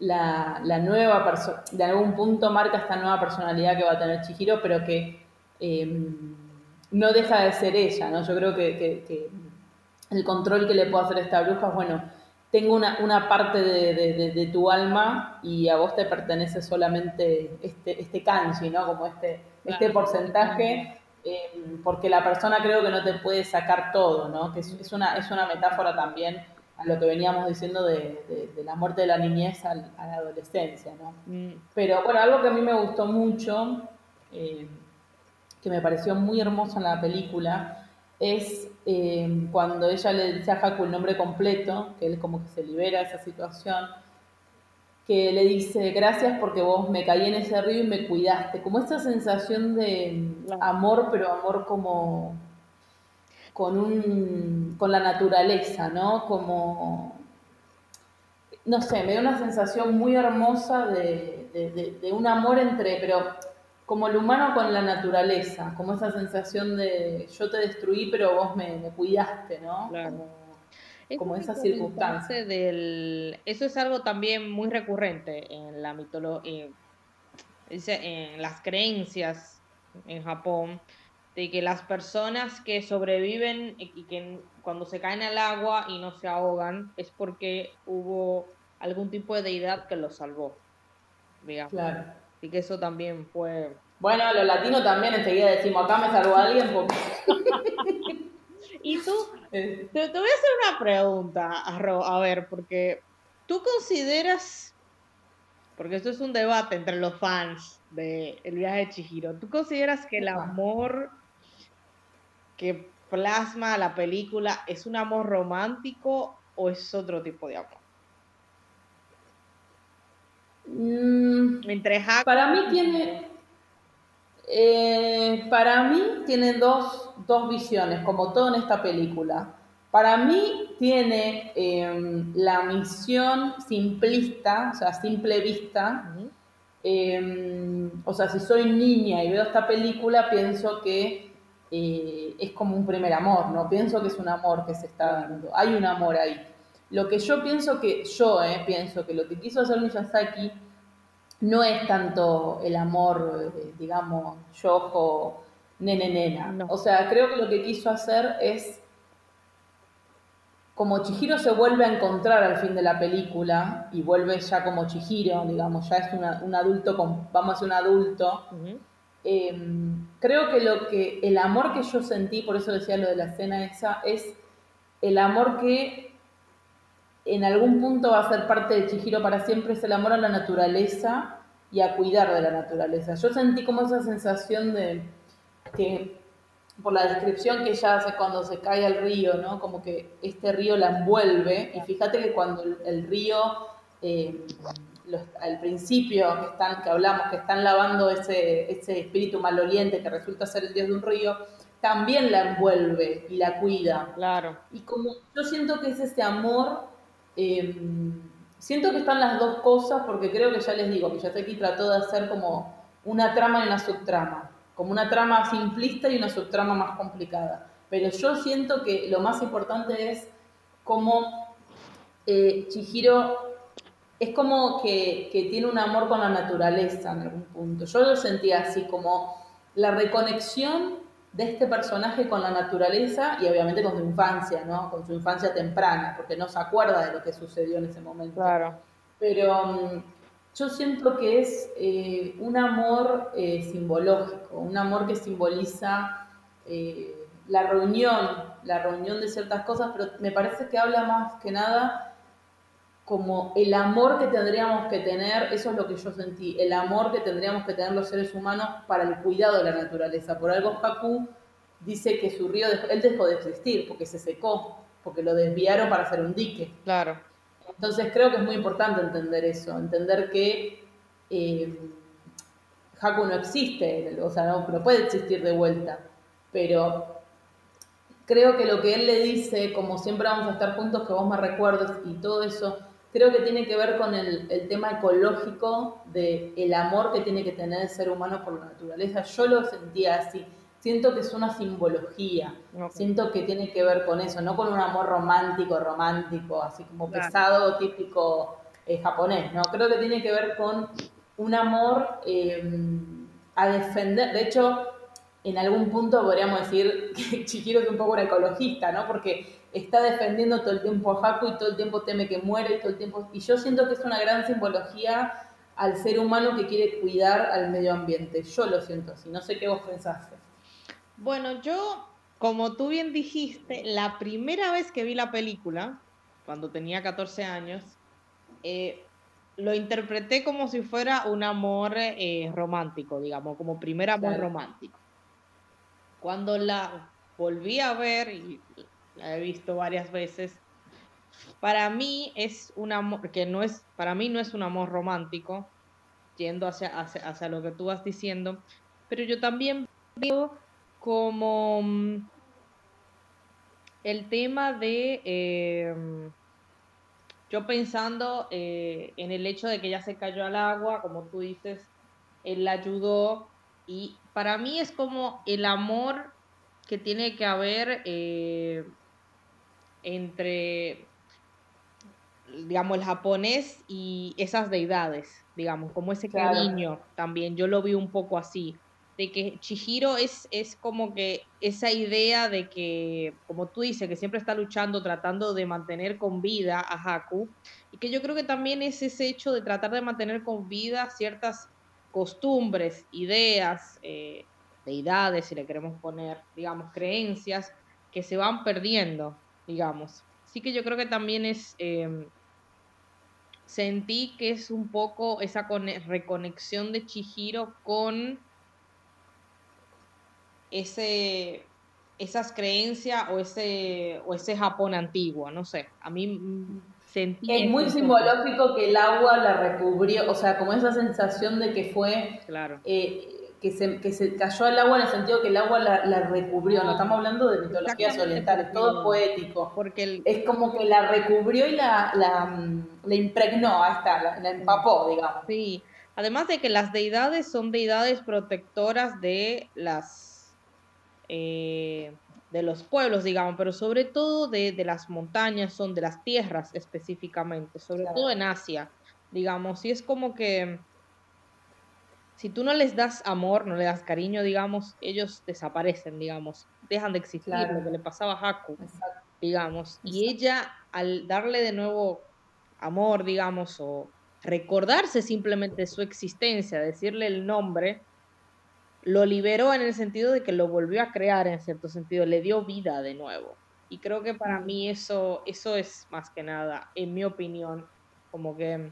la, la nueva persona, de algún punto marca esta nueva personalidad que va a tener Chihiro, pero que em, no deja de ser ella, ¿no? Yo creo que, el control que le puede hacer esta bruja es, bueno, tengo una, una parte de, tu alma y a vos te pertenece solamente este, este kanji, ¿no? Como este, este porcentaje, em, porque la persona creo que no te puede sacar todo, ¿no? Que es, una, es una metáfora también a lo que veníamos diciendo de, la muerte de la niñez a, la adolescencia, ¿no? Mm. Pero bueno, algo que a mí me gustó mucho, eh, que me pareció muy hermoso en la película, es eh, cuando ella le dice a Haku el nombre completo, que él como que se libera de esa situación, que le dice, gracias porque vos me caí en ese río y me cuidaste, como esta sensación de amor, pero amor como con, un, con la naturaleza, ¿no? Como, no sé, me da una sensación muy hermosa de, un amor entre, pero como el humano con la naturaleza, como esa sensación de yo te destruí, pero vos me, cuidaste, ¿no? Claro. Como, esa circunstancia. Del, eso es algo también muy recurrente en la mitología, en las creencias en Japón, de que las personas que sobreviven y que cuando se caen al agua y no se ahogan es porque hubo algún tipo de deidad que los salvó, digamos. Claro. Y que eso también fue... Bueno, los latinos también enseguida decimos, acá me salvó alguien porque... y tú, te, voy a hacer una pregunta, a ver, porque tú consideras, porque esto es un debate entre los fans de El viaje de Chihiro, ¿tú consideras que el amor que plasma la película es un amor romántico o es otro tipo de amor? Mm, para mí tiene eh, para mí tiene dos, visiones, como todo en esta película. Para mí tiene em, la misión simplista, o sea, simple vista. Em, o sea, si soy niña y veo esta película, pienso que eh, es como un primer amor, no pienso que es un amor que se está dando, hay un amor ahí. Lo que yo pienso que, yo eh, pienso que lo que quiso hacer Miyazaki no es tanto el amor, eh, digamos, yojo, nene, nena. O sea, creo que lo que quiso hacer es, como Chihiro se vuelve a encontrar al fin de la película y vuelve ya como Chihiro, digamos, ya es un adulto, con, vamos a ser un adulto. Em, creo que lo que el amor que yo sentí, por eso decía lo de la escena esa, es el amor que en algún punto va a ser parte de Chihiro para siempre, es el amor a la naturaleza y a cuidar de la naturaleza. Yo sentí como esa sensación de que por la descripción que ella hace cuando se cae al río, ¿no? Como que este río la envuelve y fíjate que cuando el, río, eh, al principio que, están, que hablamos, que están lavando ese, ese espíritu maloliente que resulta ser el dios de un río, también la envuelve y la cuida. Claro. Y como yo siento que es ese amor, eh, siento que están las dos cosas porque creo que ya les digo, que Yateki trató de hacer como una trama y una subtrama como una trama simplista y una subtrama más complicada. Pero yo siento que lo más importante es cómo eh, Chihiro es como que, tiene un amor con la naturaleza en algún punto. Yo lo sentía así, como la reconexión de este personaje con la naturaleza y obviamente con su infancia, ¿no? Con su infancia temprana, porque no se acuerda de lo que sucedió en ese momento. Claro. Pero mm, yo siento que es eh, un amor eh, simbológico, un amor que simboliza eh, la reunión, la reunión de ciertas cosas, pero me parece que habla más que nada como el amor que tendríamos que tener, eso es lo que yo sentí, el amor que tendríamos que tener los seres humanos para el cuidado de la naturaleza. Por algo Haku dice que su río, él dejó de existir porque se secó, porque lo desviaron para hacer un dique. Claro. Entonces creo que es muy importante entender eso, entender que eh, Haku no existe, o sea, no, puede existir de vuelta, pero creo que lo que él le dice, como siempre vamos a estar juntos, que vos me recuerdes y todo eso, creo que tiene que ver con el, tema ecológico de el amor que tiene que tener el ser humano por la naturaleza. Yo lo sentía así siento que es una simbología, siento que tiene que ver con eso, no con un amor romántico, romántico, así como pesado, típico eh, japonés, ¿no? Creo que tiene que ver con un amor em, a defender, de hecho, en algún punto podríamos decir que Chihiro es un poco un ecologista, ¿no? Porque está defendiendo todo el tiempo a Haku y todo el tiempo teme que muere, todo el tiempo... Y yo siento que es una gran simbología al ser humano que quiere cuidar al medio ambiente. Yo lo siento así, no sé qué vos pensaste. Bueno, yo, como tú bien dijiste, la primera vez que vi la película, cuando tenía 14 años, eh, lo interpreté como si fuera un amor eh, romántico, digamos, como primer amor romántico. Cuando la volví a ver, y la he visto varias veces, para mí es un amor, que no es, para mí no es un amor romántico, yendo hacia, hacia, hacia lo que tú vas diciendo, pero yo también veo como mm, el tema de em, yo pensando eh, en el hecho de que ella se cayó al agua, como tú dices, él la ayudó y para mí es como el amor que tiene que haber eh, entre, digamos, el japonés y esas deidades, digamos, como ese cariño también, yo lo vi un poco así de que Chihiro es, es como que esa idea de que, como tú dices, que siempre está luchando, tratando de mantener con vida a Haku, y que yo creo que también es ese hecho de tratar de mantener con vida ciertas costumbres, ideas, eh, deidades, si le queremos poner, digamos, creencias, que se van perdiendo, digamos. Así que yo creo que también es... Em, sentí que es un poco esa reconexión de Chihiro con ese, esas creencias o ese, o ese Japón antiguo, no sé, a mí sentí... Es muy simbológico que el agua la recubrió, o sea, como esa sensación de que fue... Claro. Eh, que se, que se cayó al agua en el sentido que el agua la, la recubrió, no estamos hablando de mitologías orientales, todo poético. Porque Es como que la recubrió y la, la, la impregnó, ahí está, la, la, empapó, digamos. Sí, además de que las deidades son deidades protectoras de las eh, de los pueblos, digamos, pero sobre todo de, las montañas, son de las tierras específicamente, sobre todo en Asia, digamos, y es como que si tú no les das amor, no le das cariño, digamos, ellos desaparecen, digamos, dejan de existir, lo que le pasaba a Haku, digamos, y ella al darle de nuevo amor, digamos, o recordarse simplemente su existencia, decirle el nombre, lo liberó en el sentido de que lo volvió a crear en cierto sentido, le dio vida de nuevo. Y creo que para mí eso, eso es más que nada, en mi opinión, como que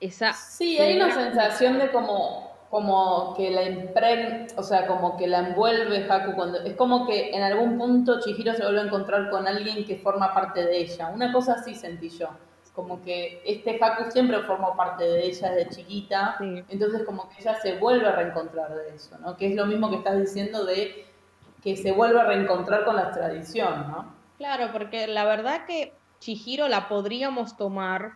esa... Sí, hay una sensación de como, como que la impregna, o sea, como que la envuelve Haku cuando... Es como que en algún punto Chihiro se vuelve a encontrar con alguien que forma parte de ella. Una cosa así sentí yo. Como que este Haku siempre formó parte de ella desde chiquita, entonces como que ella se vuelve a reencontrar de eso, ¿no? Que es lo mismo que estás diciendo de que se vuelve a reencontrar con la tradición, ¿no? Claro, porque la verdad que Chihiro la podríamos tomar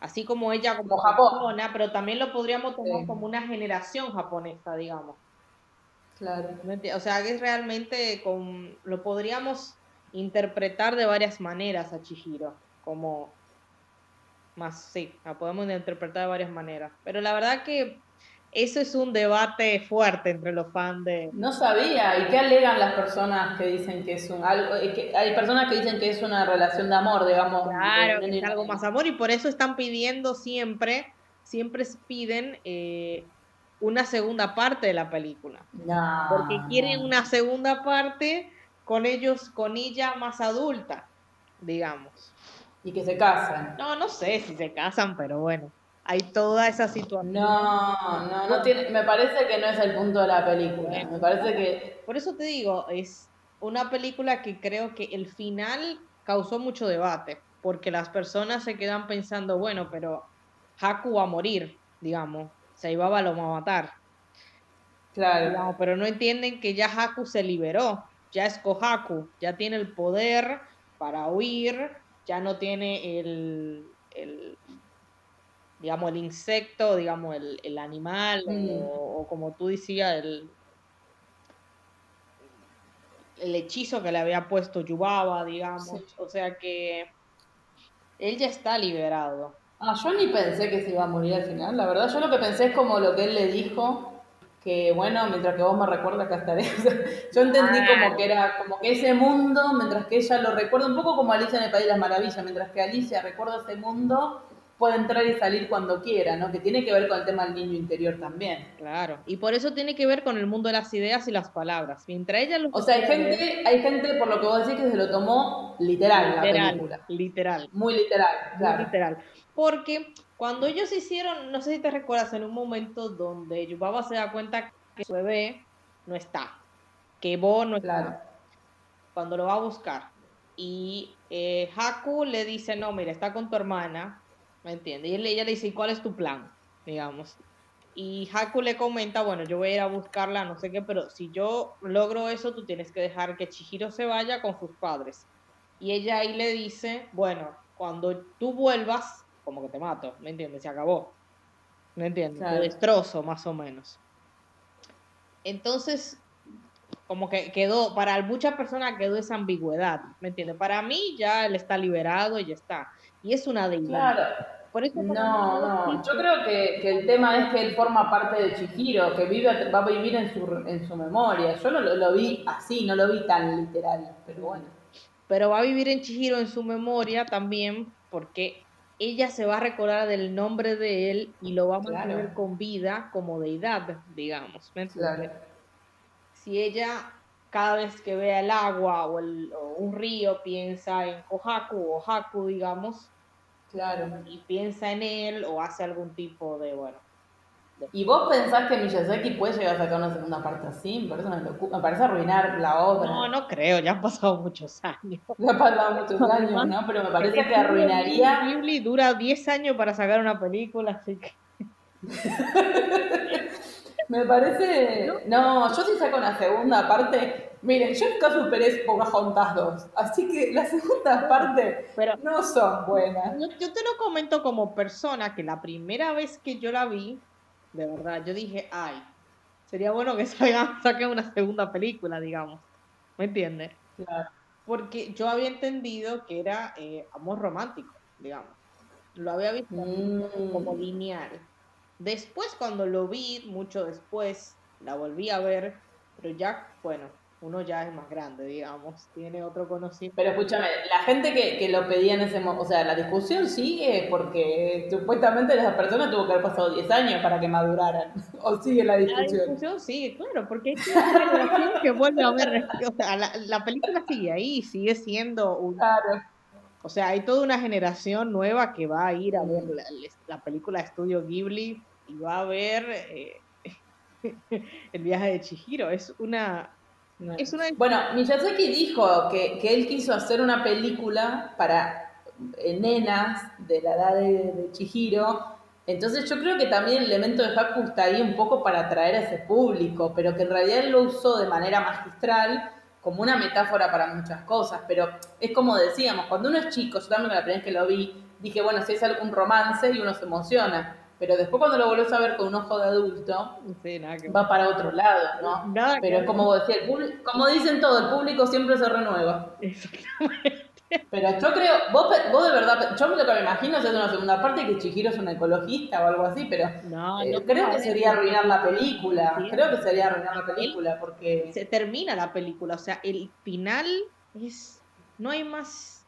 así como ella como, japonesa, pero también lo podríamos tomar como una generación japonesa, digamos. Claro. O sea, que es realmente con, lo podríamos interpretar de varias maneras a Chihiro, como más, sí, la podemos interpretar de varias maneras. Pero la verdad que eso es un debate fuerte entre los fans de... No sabía, ¿y qué alegan las personas que dicen que es un algo? Eh, hay personas que dicen que es una relación de amor, digamos. Claro, que es algo más amor y por eso están pidiendo siempre, siempre piden eh, una segunda parte de la película. porque quieren una segunda parte con ellos, con ella más adulta, digamos. Y que se casan. No, no sé si se casan, pero bueno hay toda esa situación. No, no, no tiene, me parece que no es el punto de la película. Me parece que. Por eso te digo, es una película que creo que el final causó mucho debate, porque las personas se quedan pensando, bueno, pero Haku va a morir, digamos, Saibaba lo va a matar. Claro. pero no entienden que ya Haku se liberó, ya es Kohaku, ya tiene el poder para huir, ya no tiene el, el digamos, el insecto, digamos, el, animal, mm. o, como tú decías, el, el hechizo que le había puesto Yubaba, digamos. O sea que él ya está liberado. Ah, yo ni pensé que se iba a morir al final, la verdad. Yo lo que pensé es como lo que él le dijo, que bueno, mientras que vos me recuerdas que estaré. yo entendí ah. como que era como que ese mundo, mientras que ella lo recuerda, un poco como Alicia en el País de las Maravillas, mientras que Alicia recuerda ese mundo, puede entrar y salir cuando quiera, ¿no? Que tiene que ver con el tema del niño interior también. Claro, y por eso tiene que ver con el mundo de las ideas y las palabras. Mientras ella O sea, hay gente, hay gente, por lo que vos decís, que se lo tomó literal, la película. Literal. Muy literal, claro. Muy literal. Porque cuando ellos hicieron, no sé si te recuerdas, en un momento donde Yubaba se da cuenta que su bebé no está, que Bo no está, cuando lo va a buscar. Y eh, Haku le dice, no, mira, está con tu hermana, ¿me entiendes? Y ella le dice, ¿cuál es tu plan? Digamos. Y Haku le comenta, bueno, yo voy a ir a buscarla, no sé qué, pero si yo logro eso, tú tienes que dejar que Chihiro se vaya con sus padres. Y ella ahí le dice, bueno, cuando tú vuelvas, como que te mato, ¿me entiendes? Se acabó. ¿Me entiendes? Te destrozo, más o menos. Entonces, como que quedó, para muchas personas quedó esa ambigüedad, ¿me entiendes? Para mí ya él está liberado y ya está y es una deidad. Claro. Por eso no, no, yo creo que, el tema es que él forma parte de Chihiro, que vive, va a vivir en su, en su memoria. Yo no lo, vi así, no lo vi tan literal, pero bueno. Pero va a vivir en Chihiro en su memoria también porque ella se va a recordar del nombre de él y lo va a mantener con vida como deidad, digamos. Claro. Si ella cada vez que vea el agua o, el, un río piensa en Kohaku o Haku, digamos. Claro. Y piensa en él o hace algún tipo de, bueno. ¿Y vos pensás que Miyazaki puede llegar a sacar una segunda parte así? Me parece, me parece arruinar la obra. No, no creo, ya han pasado muchos años. Ya han pasado muchos años, ¿no? Pero me parece que arruinaría. Ghibli dura 10 años para sacar una película, así que. Me parece. No, yo sí saco una segunda parte. Miren, yo nunca superé Pocahontas 2. Así que las segundas partes no son buenas. Yo, te lo comento como persona que la primera vez que yo la vi, de verdad, yo dije, ay, sería bueno que saquen una segunda película, digamos. ¿Me entiendes? Claro. Porque yo había entendido que era eh, amor romántico, digamos. Lo había visto mm. como lineal. Después cuando lo vi, mucho después, la volví a ver, pero ya, bueno, uno ya es más grande, digamos, tiene otro conocimiento. Pero escúchame, la gente que, que lo pedía en ese momento, o sea, la discusión sigue porque supuestamente esa persona tuvo que haber pasado 10 años para que maduraran, o sigue la discusión. La discusión sigue, claro, porque es una relación que vuelve a ver, o sea, la, la película sigue ahí, sigue siendo un... Claro O sea, hay toda una generación nueva que va a ir a ver la, película Estudio Ghibli y va a ver eh, el viaje de Chihiro. Es una, es una... Bueno, Miyazaki dijo que, que, él quiso hacer una película para eh, nenas de la edad de, de Chihiro. Entonces yo creo que también el elemento de Haku está ahí un poco para atraer a ese público, pero que en realidad él lo usó de manera magistral como una metáfora para muchas cosas, pero es como decíamos, cuando uno es chico, yo también la primera vez que lo vi, dije, bueno, si es algún romance y uno se emociona, pero después cuando lo volvés a ver con un ojo de adulto, va para otro lado, ¿no? pero es como vos decías, como dicen todo, el público siempre se renueva. Exactamente. Pero yo creo, vos, vos de verdad, yo lo que me imagino es una segunda parte que Chihiro es un ecologista o algo así, pero no, eh, creo que sería arruinar la película. Creo que sería arruinar la película porque... Se termina la película, o sea, el final es... No hay más...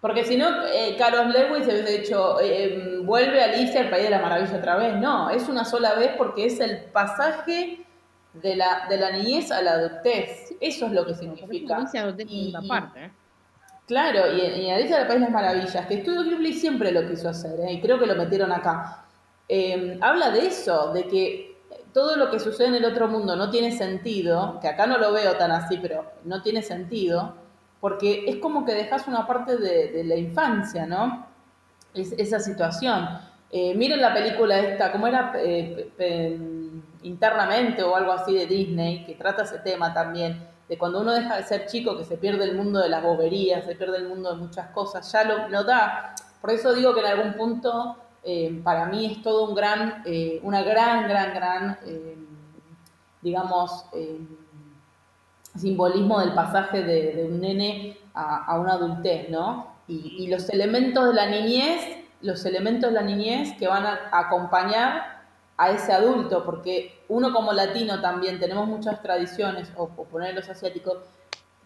Porque si no, eh, Carlos Lewis se hubiese dicho, eh, em, vuelve Alicia al País de la Maravilla otra vez. No, es una sola vez porque es el pasaje de la, de la niñez a la adultez. Eso es lo que significa. Alicia tiene parte, ¿eh? Claro, y, y Alicia del País de las Maravillas, que Studio Ghibli siempre lo quiso hacer, ¿eh? y creo que lo metieron acá. Em, habla de eso, de que todo lo que sucede en el otro mundo no tiene sentido, que acá no lo veo tan así, pero no tiene sentido, porque es como que dejas una parte de, la infancia, ¿no? Es, esa situación. Eh, miren la película esta, ¿cómo era? Internamente o algo así de Disney, que trata ese tema también de cuando uno deja de ser chico, que se pierde el mundo de las boberías, se pierde el mundo de muchas cosas, ya lo, da. Por eso digo que en algún punto eh, para mí es todo un gran, eh, una gran, gran, gran, digamos, simbolismo del pasaje de, un nene a, a, una adultez, ¿no? Y, y, los elementos de la niñez, los elementos de la niñez que van a acompañar a ese adulto, porque uno como latino también tenemos muchas tradiciones, o, poner los asiáticos,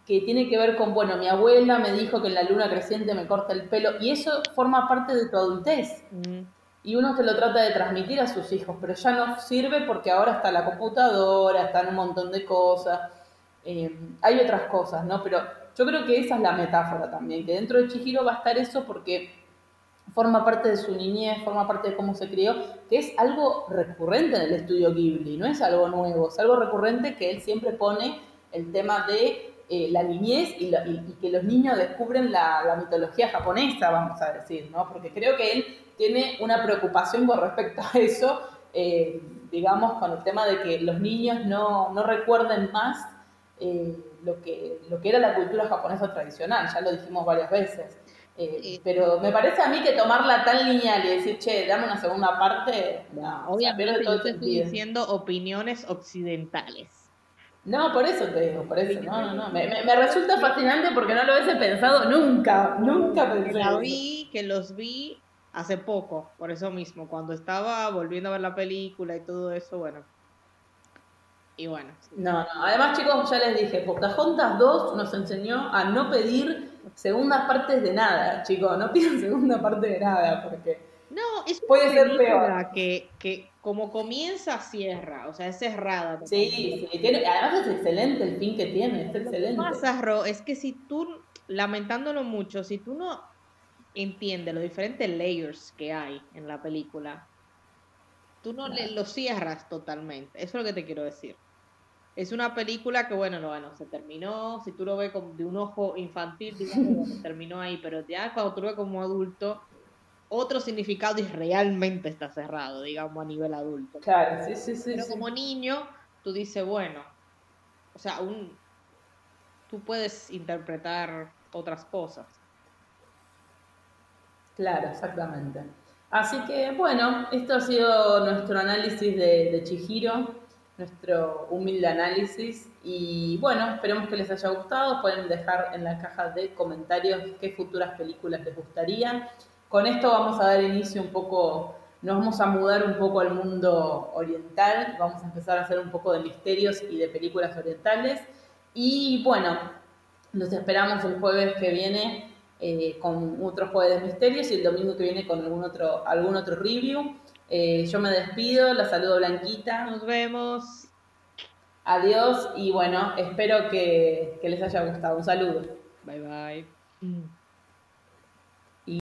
que tiene que ver con, bueno, mi abuela me dijo que en la luna creciente me corta el pelo, y eso forma parte de tu adultez. Mm. Y uno se lo trata de transmitir a sus hijos, pero ya no sirve porque ahora está la computadora, están un montón de cosas, eh, hay otras cosas, ¿no? Pero yo creo que esa es la metáfora también, que dentro de Chihiro va a estar eso porque forma parte de su niñez, forma parte de cómo se crió, que es algo recurrente en el estudio Ghibli, no es algo nuevo, es algo recurrente que él siempre pone el tema de eh, la niñez y, que los niños descubren la, mitología japonesa, vamos a decir, ¿no? Porque creo que él tiene una preocupación con respecto a eso, eh, digamos, con el tema de que los niños no, recuerden más eh, lo, que, lo que era la cultura japonesa tradicional, ya lo dijimos varias veces. Eh, pero me parece a mí que tomarla tan lineal y decir, che, dame una segunda parte, no, obviamente yo te estoy diciendo opiniones occidentales. No, por eso te digo, por eso, no, no, no. Me, me, resulta fascinante porque no lo hubiese pensado nunca, nunca pensé. La vi, que los vi hace poco, por eso mismo, cuando estaba volviendo a ver la película y todo eso, bueno. Y bueno. No, no, además chicos, ya les dije, Pocahontas 2 nos enseñó a no pedir segundas partes de nada, chicos, no pidan segunda parte de nada, porque no, es puede ser peor. Que, que como comienza, cierra, o sea, es cerrada. Sí, sí tiene, además es excelente el fin que tiene, es excelente. Lo que pasa, Ro, es que si tú, lamentándolo mucho, si tú no entiendes los diferentes layers que hay en la película, tú no le, lo cierras totalmente, eso es lo que te quiero decir. Es una película que, bueno, no, bueno, se terminó, si tú lo ves de un ojo infantil, digamos, se terminó ahí, pero ya cuando tú lo ves como adulto, otro significado y realmente está cerrado, digamos, a nivel adulto. Claro, sí, sí, sí. Pero como niño, tú dices, bueno, o sea, un, tú puedes interpretar otras cosas. Claro, exactamente. Así que, bueno, esto ha sido nuestro análisis de, de Chihiro nuestro humilde análisis. Y bueno, esperemos que les haya gustado. Pueden dejar en la caja de comentarios qué futuras películas les gustaría. Con esto vamos a dar inicio un poco, nos vamos a mudar un poco al mundo oriental. Vamos a empezar a hacer un poco de misterios y de películas orientales. Y bueno, los esperamos el jueves que viene eh, con otro jueves de misterios y el domingo que viene con algún otro, algún otro review. Eh, yo me despido, la saludo Blanquita. Nos vemos. Adiós y bueno, espero que, que les haya gustado. Un saludo. Bye bye.